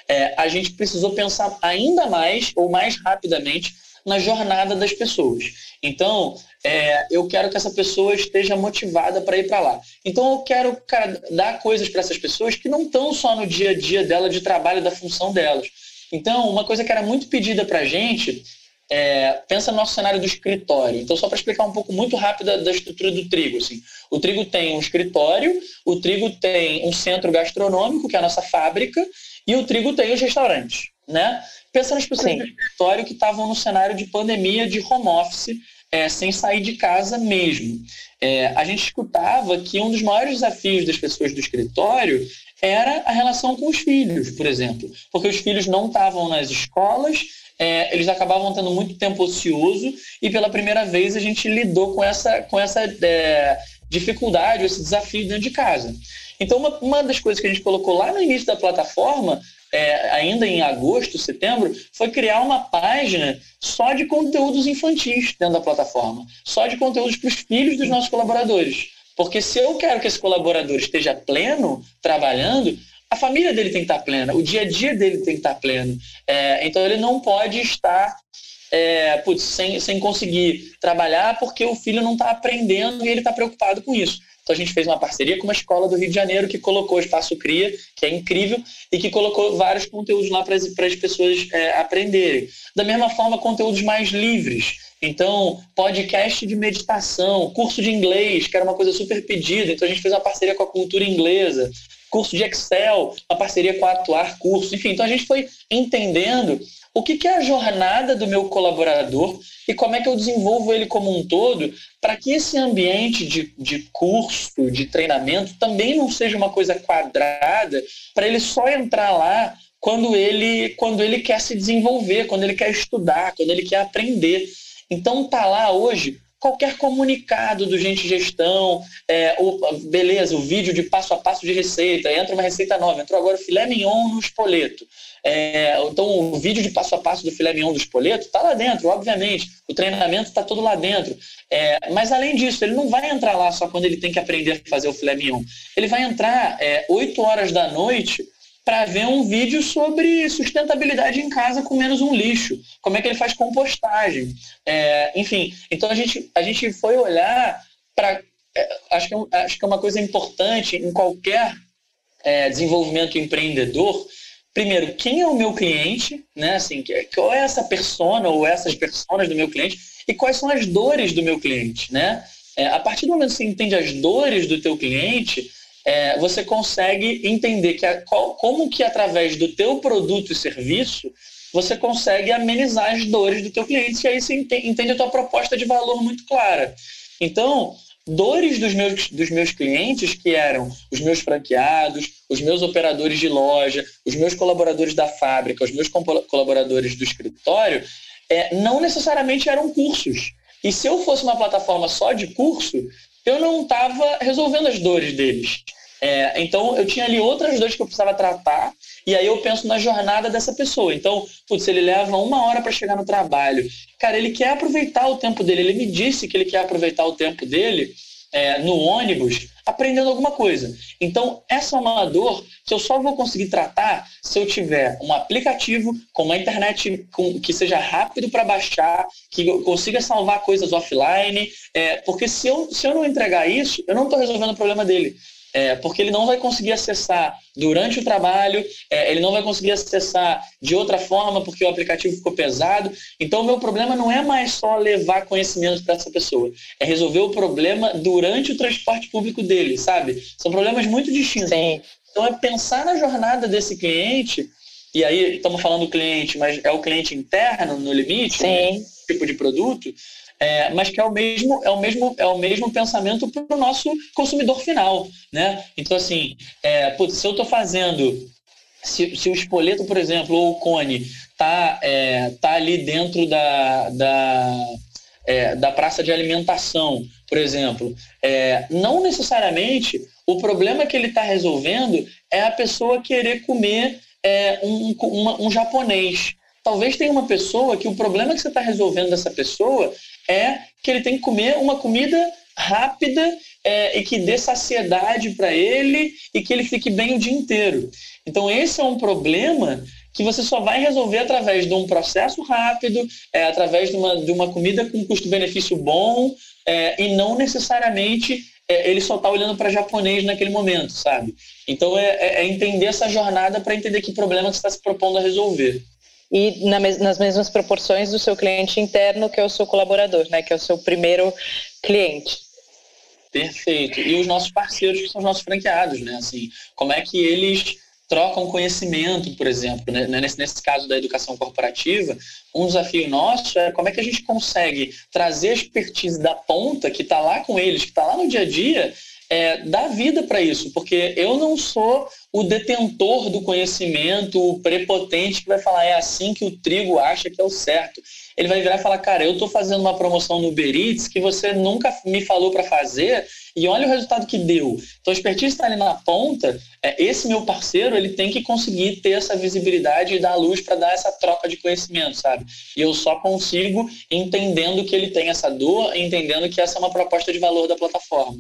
é, a gente precisou pensar ainda mais ou mais rapidamente na jornada das pessoas. Então, é, eu quero que essa pessoa esteja motivada para ir para lá. Então, eu quero dar coisas para essas pessoas que não estão só no dia a dia dela de trabalho, da função delas. Então, uma coisa que era muito pedida para a gente é, pensa no nosso cenário do escritório. Então, só para explicar um pouco muito rápido da, da, estrutura do trigo. Assim. O trigo tem um escritório, o trigo tem um centro gastronômico, que é a nossa fábrica, e o trigo tem os restaurantes. Né? Pensa nas pessoas Sim. do escritório que estavam no cenário de pandemia, de home office, é, sem sair de casa mesmo. É, a gente escutava que um dos maiores desafios das pessoas do escritório era a relação com os filhos, por exemplo, porque os filhos não estavam nas escolas, é, eles acabavam tendo muito tempo ocioso e pela primeira vez a gente lidou com essa, com essa é, dificuldade, esse desafio dentro de casa. Então, uma, uma das coisas que a gente colocou lá no início da plataforma é, ainda em agosto, setembro, foi criar uma página só de conteúdos infantis dentro da plataforma, só de conteúdos para os filhos dos nossos colaboradores. Porque se eu quero que esse colaborador esteja pleno, trabalhando, a família dele tem que estar plena, o dia a dia dele tem que estar pleno. É, então ele não pode estar é, putz, sem, sem conseguir trabalhar porque o filho não está aprendendo e ele está preocupado com isso. Então a gente fez uma parceria com uma escola do Rio de Janeiro que colocou o Espaço Cria, que é incrível, e que colocou vários conteúdos lá para as pessoas é, aprenderem. Da mesma forma, conteúdos mais livres. Então, podcast de meditação, curso de inglês, que era uma coisa super pedida. Então a gente fez uma parceria com a cultura inglesa, curso de Excel, uma parceria com a Atuar Curso. Enfim, então a gente foi entendendo o que, que é a jornada do meu colaborador e como é que eu desenvolvo ele como um todo para que esse ambiente de, de curso, de treinamento, também não seja uma coisa quadrada, para ele só entrar lá quando ele, quando ele quer se desenvolver, quando ele quer estudar, quando ele quer aprender. Então tá lá hoje qualquer comunicado do Gente Gestão, é, o, beleza, o vídeo de passo a passo de receita, entra uma receita nova, entrou agora o filé mignon no espoleto. É, então, o vídeo de passo a passo do filé mignon do espoleto está lá dentro, obviamente. O treinamento está todo lá dentro. É, mas, além disso, ele não vai entrar lá só quando ele tem que aprender a fazer o filé mignon. Ele vai entrar é, 8 horas da noite para ver um vídeo sobre sustentabilidade em casa com menos um lixo, como é que ele faz compostagem. É, enfim, então a gente, a gente foi olhar para. É, acho, que, é acho que é uma coisa importante em qualquer é, desenvolvimento empreendedor primeiro, quem é o meu cliente, né? Assim, qual é essa persona ou essas personas do meu cliente e quais são as dores do meu cliente, né? É, a partir do momento que você entende as dores do teu cliente, é, você consegue entender que a, qual, como que através do teu produto e serviço você consegue amenizar as dores do teu cliente e aí você entende, entende a tua proposta de valor muito clara. Então, dores dos meus, dos meus clientes, que eram os meus franqueados, os meus operadores de loja, os meus colaboradores da fábrica, os meus colaboradores do escritório, é, não necessariamente eram cursos. E se eu fosse uma plataforma só de curso, eu não estava resolvendo as dores deles. É, então, eu tinha ali outras dores que eu precisava tratar, e aí eu penso na jornada dessa pessoa. Então, putz, ele leva uma hora para chegar no trabalho. Cara, ele quer aproveitar o tempo dele. Ele me disse que ele quer aproveitar o tempo dele é, no ônibus aprendendo alguma coisa. Então, essa é uma dor que eu só vou conseguir tratar se eu tiver um aplicativo com uma internet com, que seja rápido para baixar, que eu consiga salvar coisas offline, é, porque se eu, se eu não entregar isso, eu não estou resolvendo o problema dele é, porque ele não vai conseguir acessar durante o trabalho, é, ele não vai conseguir acessar de outra forma porque o aplicativo ficou pesado. Então, o meu problema não é mais só levar conhecimento para essa pessoa, é resolver o problema durante o transporte público dele, sabe? São problemas muito distintos. Sim. Então, é pensar na jornada desse cliente, e aí estamos falando do cliente, mas é o cliente interno no limite, Sim. Né? tipo de produto, é, mas que é o mesmo, é o mesmo, é o mesmo pensamento para o nosso consumidor final. Né? Então, assim, é, putz, se eu estou fazendo, se, se, o espoleto, por exemplo, ou o cone está é, tá ali dentro da, da, é, da praça de alimentação, por exemplo, é, não necessariamente o problema que ele está resolvendo é a pessoa querer comer é, um, uma, um japonês. Talvez tenha uma pessoa que o problema que você está resolvendo dessa pessoa é que ele tem que comer uma comida rápida é, e que dê saciedade para ele e que ele fique bem o dia inteiro. Então, esse é um problema que você só vai resolver através de um processo rápido, é, através de uma, de uma comida com custo-benefício bom é, e não necessariamente é, ele só está olhando para japonês naquele momento, sabe? Então, é, é, é entender essa jornada para entender que problema você está se propondo a resolver e na, nas mesmas proporções do seu cliente interno, que é o seu colaborador, né, que é o seu primeiro cliente. Perfeito. E os nossos parceiros, que são os nossos franqueados, né? Assim, como é que eles trocam conhecimento, por exemplo. Né? Nesse, nesse caso da educação corporativa, um desafio nosso é como é que a gente consegue trazer a expertise da ponta que está lá com eles, que está lá no dia a dia, é, dar vida para isso, porque eu não sou o detentor do conhecimento, o prepotente que vai falar é assim que o trigo acha que é o certo. Ele vai virar e falar, cara, eu estou fazendo uma promoção no Uber Eats que você nunca me falou para fazer e olha o resultado que deu. Então a expertise está ali na ponta, é, esse meu parceiro ele tem que conseguir ter essa visibilidade e dar luz para dar essa troca de conhecimento, sabe? E eu só consigo entendendo que ele tem essa dor, entendendo que essa é uma proposta de valor da plataforma.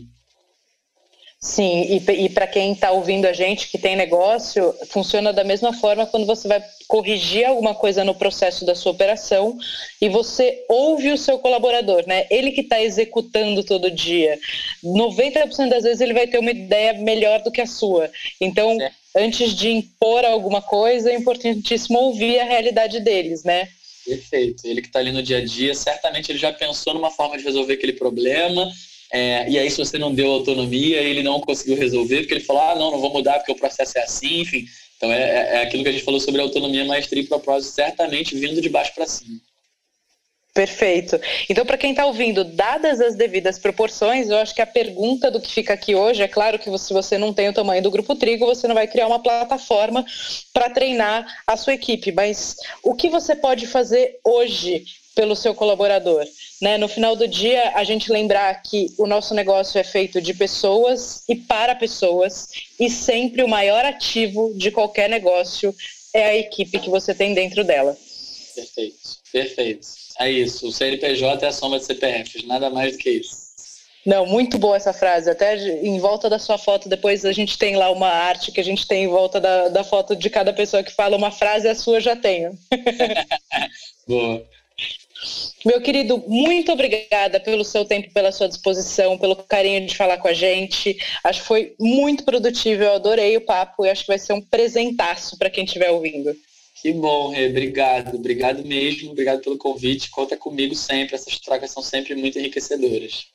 Sim, e, e para quem está ouvindo a gente que tem negócio, funciona da mesma forma quando você vai corrigir alguma coisa no processo da sua operação e você ouve o seu colaborador, né? Ele que está executando todo dia. 90% das vezes ele vai ter uma ideia melhor do que a sua. Então, é. antes de impor alguma coisa, é importantíssimo ouvir a realidade deles, né? Perfeito. Ele que está ali no dia a dia, certamente ele já pensou numa forma de resolver aquele problema é, e aí, se você não deu autonomia, ele não conseguiu resolver, porque ele falou, ah, não, não vou mudar porque o processo é assim, enfim. Então, é, é, é aquilo que a gente falou sobre autonomia, maestria e propósito, certamente vindo de baixo para cima. Perfeito. Então, para quem está ouvindo, dadas as devidas proporções, eu acho que a pergunta do que fica aqui hoje é claro que se você não tem o tamanho do grupo Trigo, você não vai criar uma plataforma para treinar a sua equipe. Mas o que você pode fazer hoje pelo seu colaborador. Né? No final do dia, a gente lembrar que o nosso negócio é feito de pessoas e para pessoas, e sempre o maior ativo de qualquer negócio é a equipe que você tem dentro dela. Perfeito, perfeito. É isso. O CNPJ é a soma de CPFs, nada mais do que isso. Não, muito boa essa frase. Até em volta da sua foto, depois a gente tem lá uma arte que a gente tem em volta da, da foto de cada pessoa que fala uma frase, a sua já tenho. *laughs* boa. Meu querido, muito obrigada pelo seu tempo, pela sua disposição, pelo carinho de falar com a gente. Acho que foi muito produtivo, eu adorei o papo e acho que vai ser um presentaço para quem estiver ouvindo. Que bom, Rê. Obrigado. Obrigado mesmo. Obrigado pelo convite. Conta comigo sempre. Essas trocas são sempre muito enriquecedoras.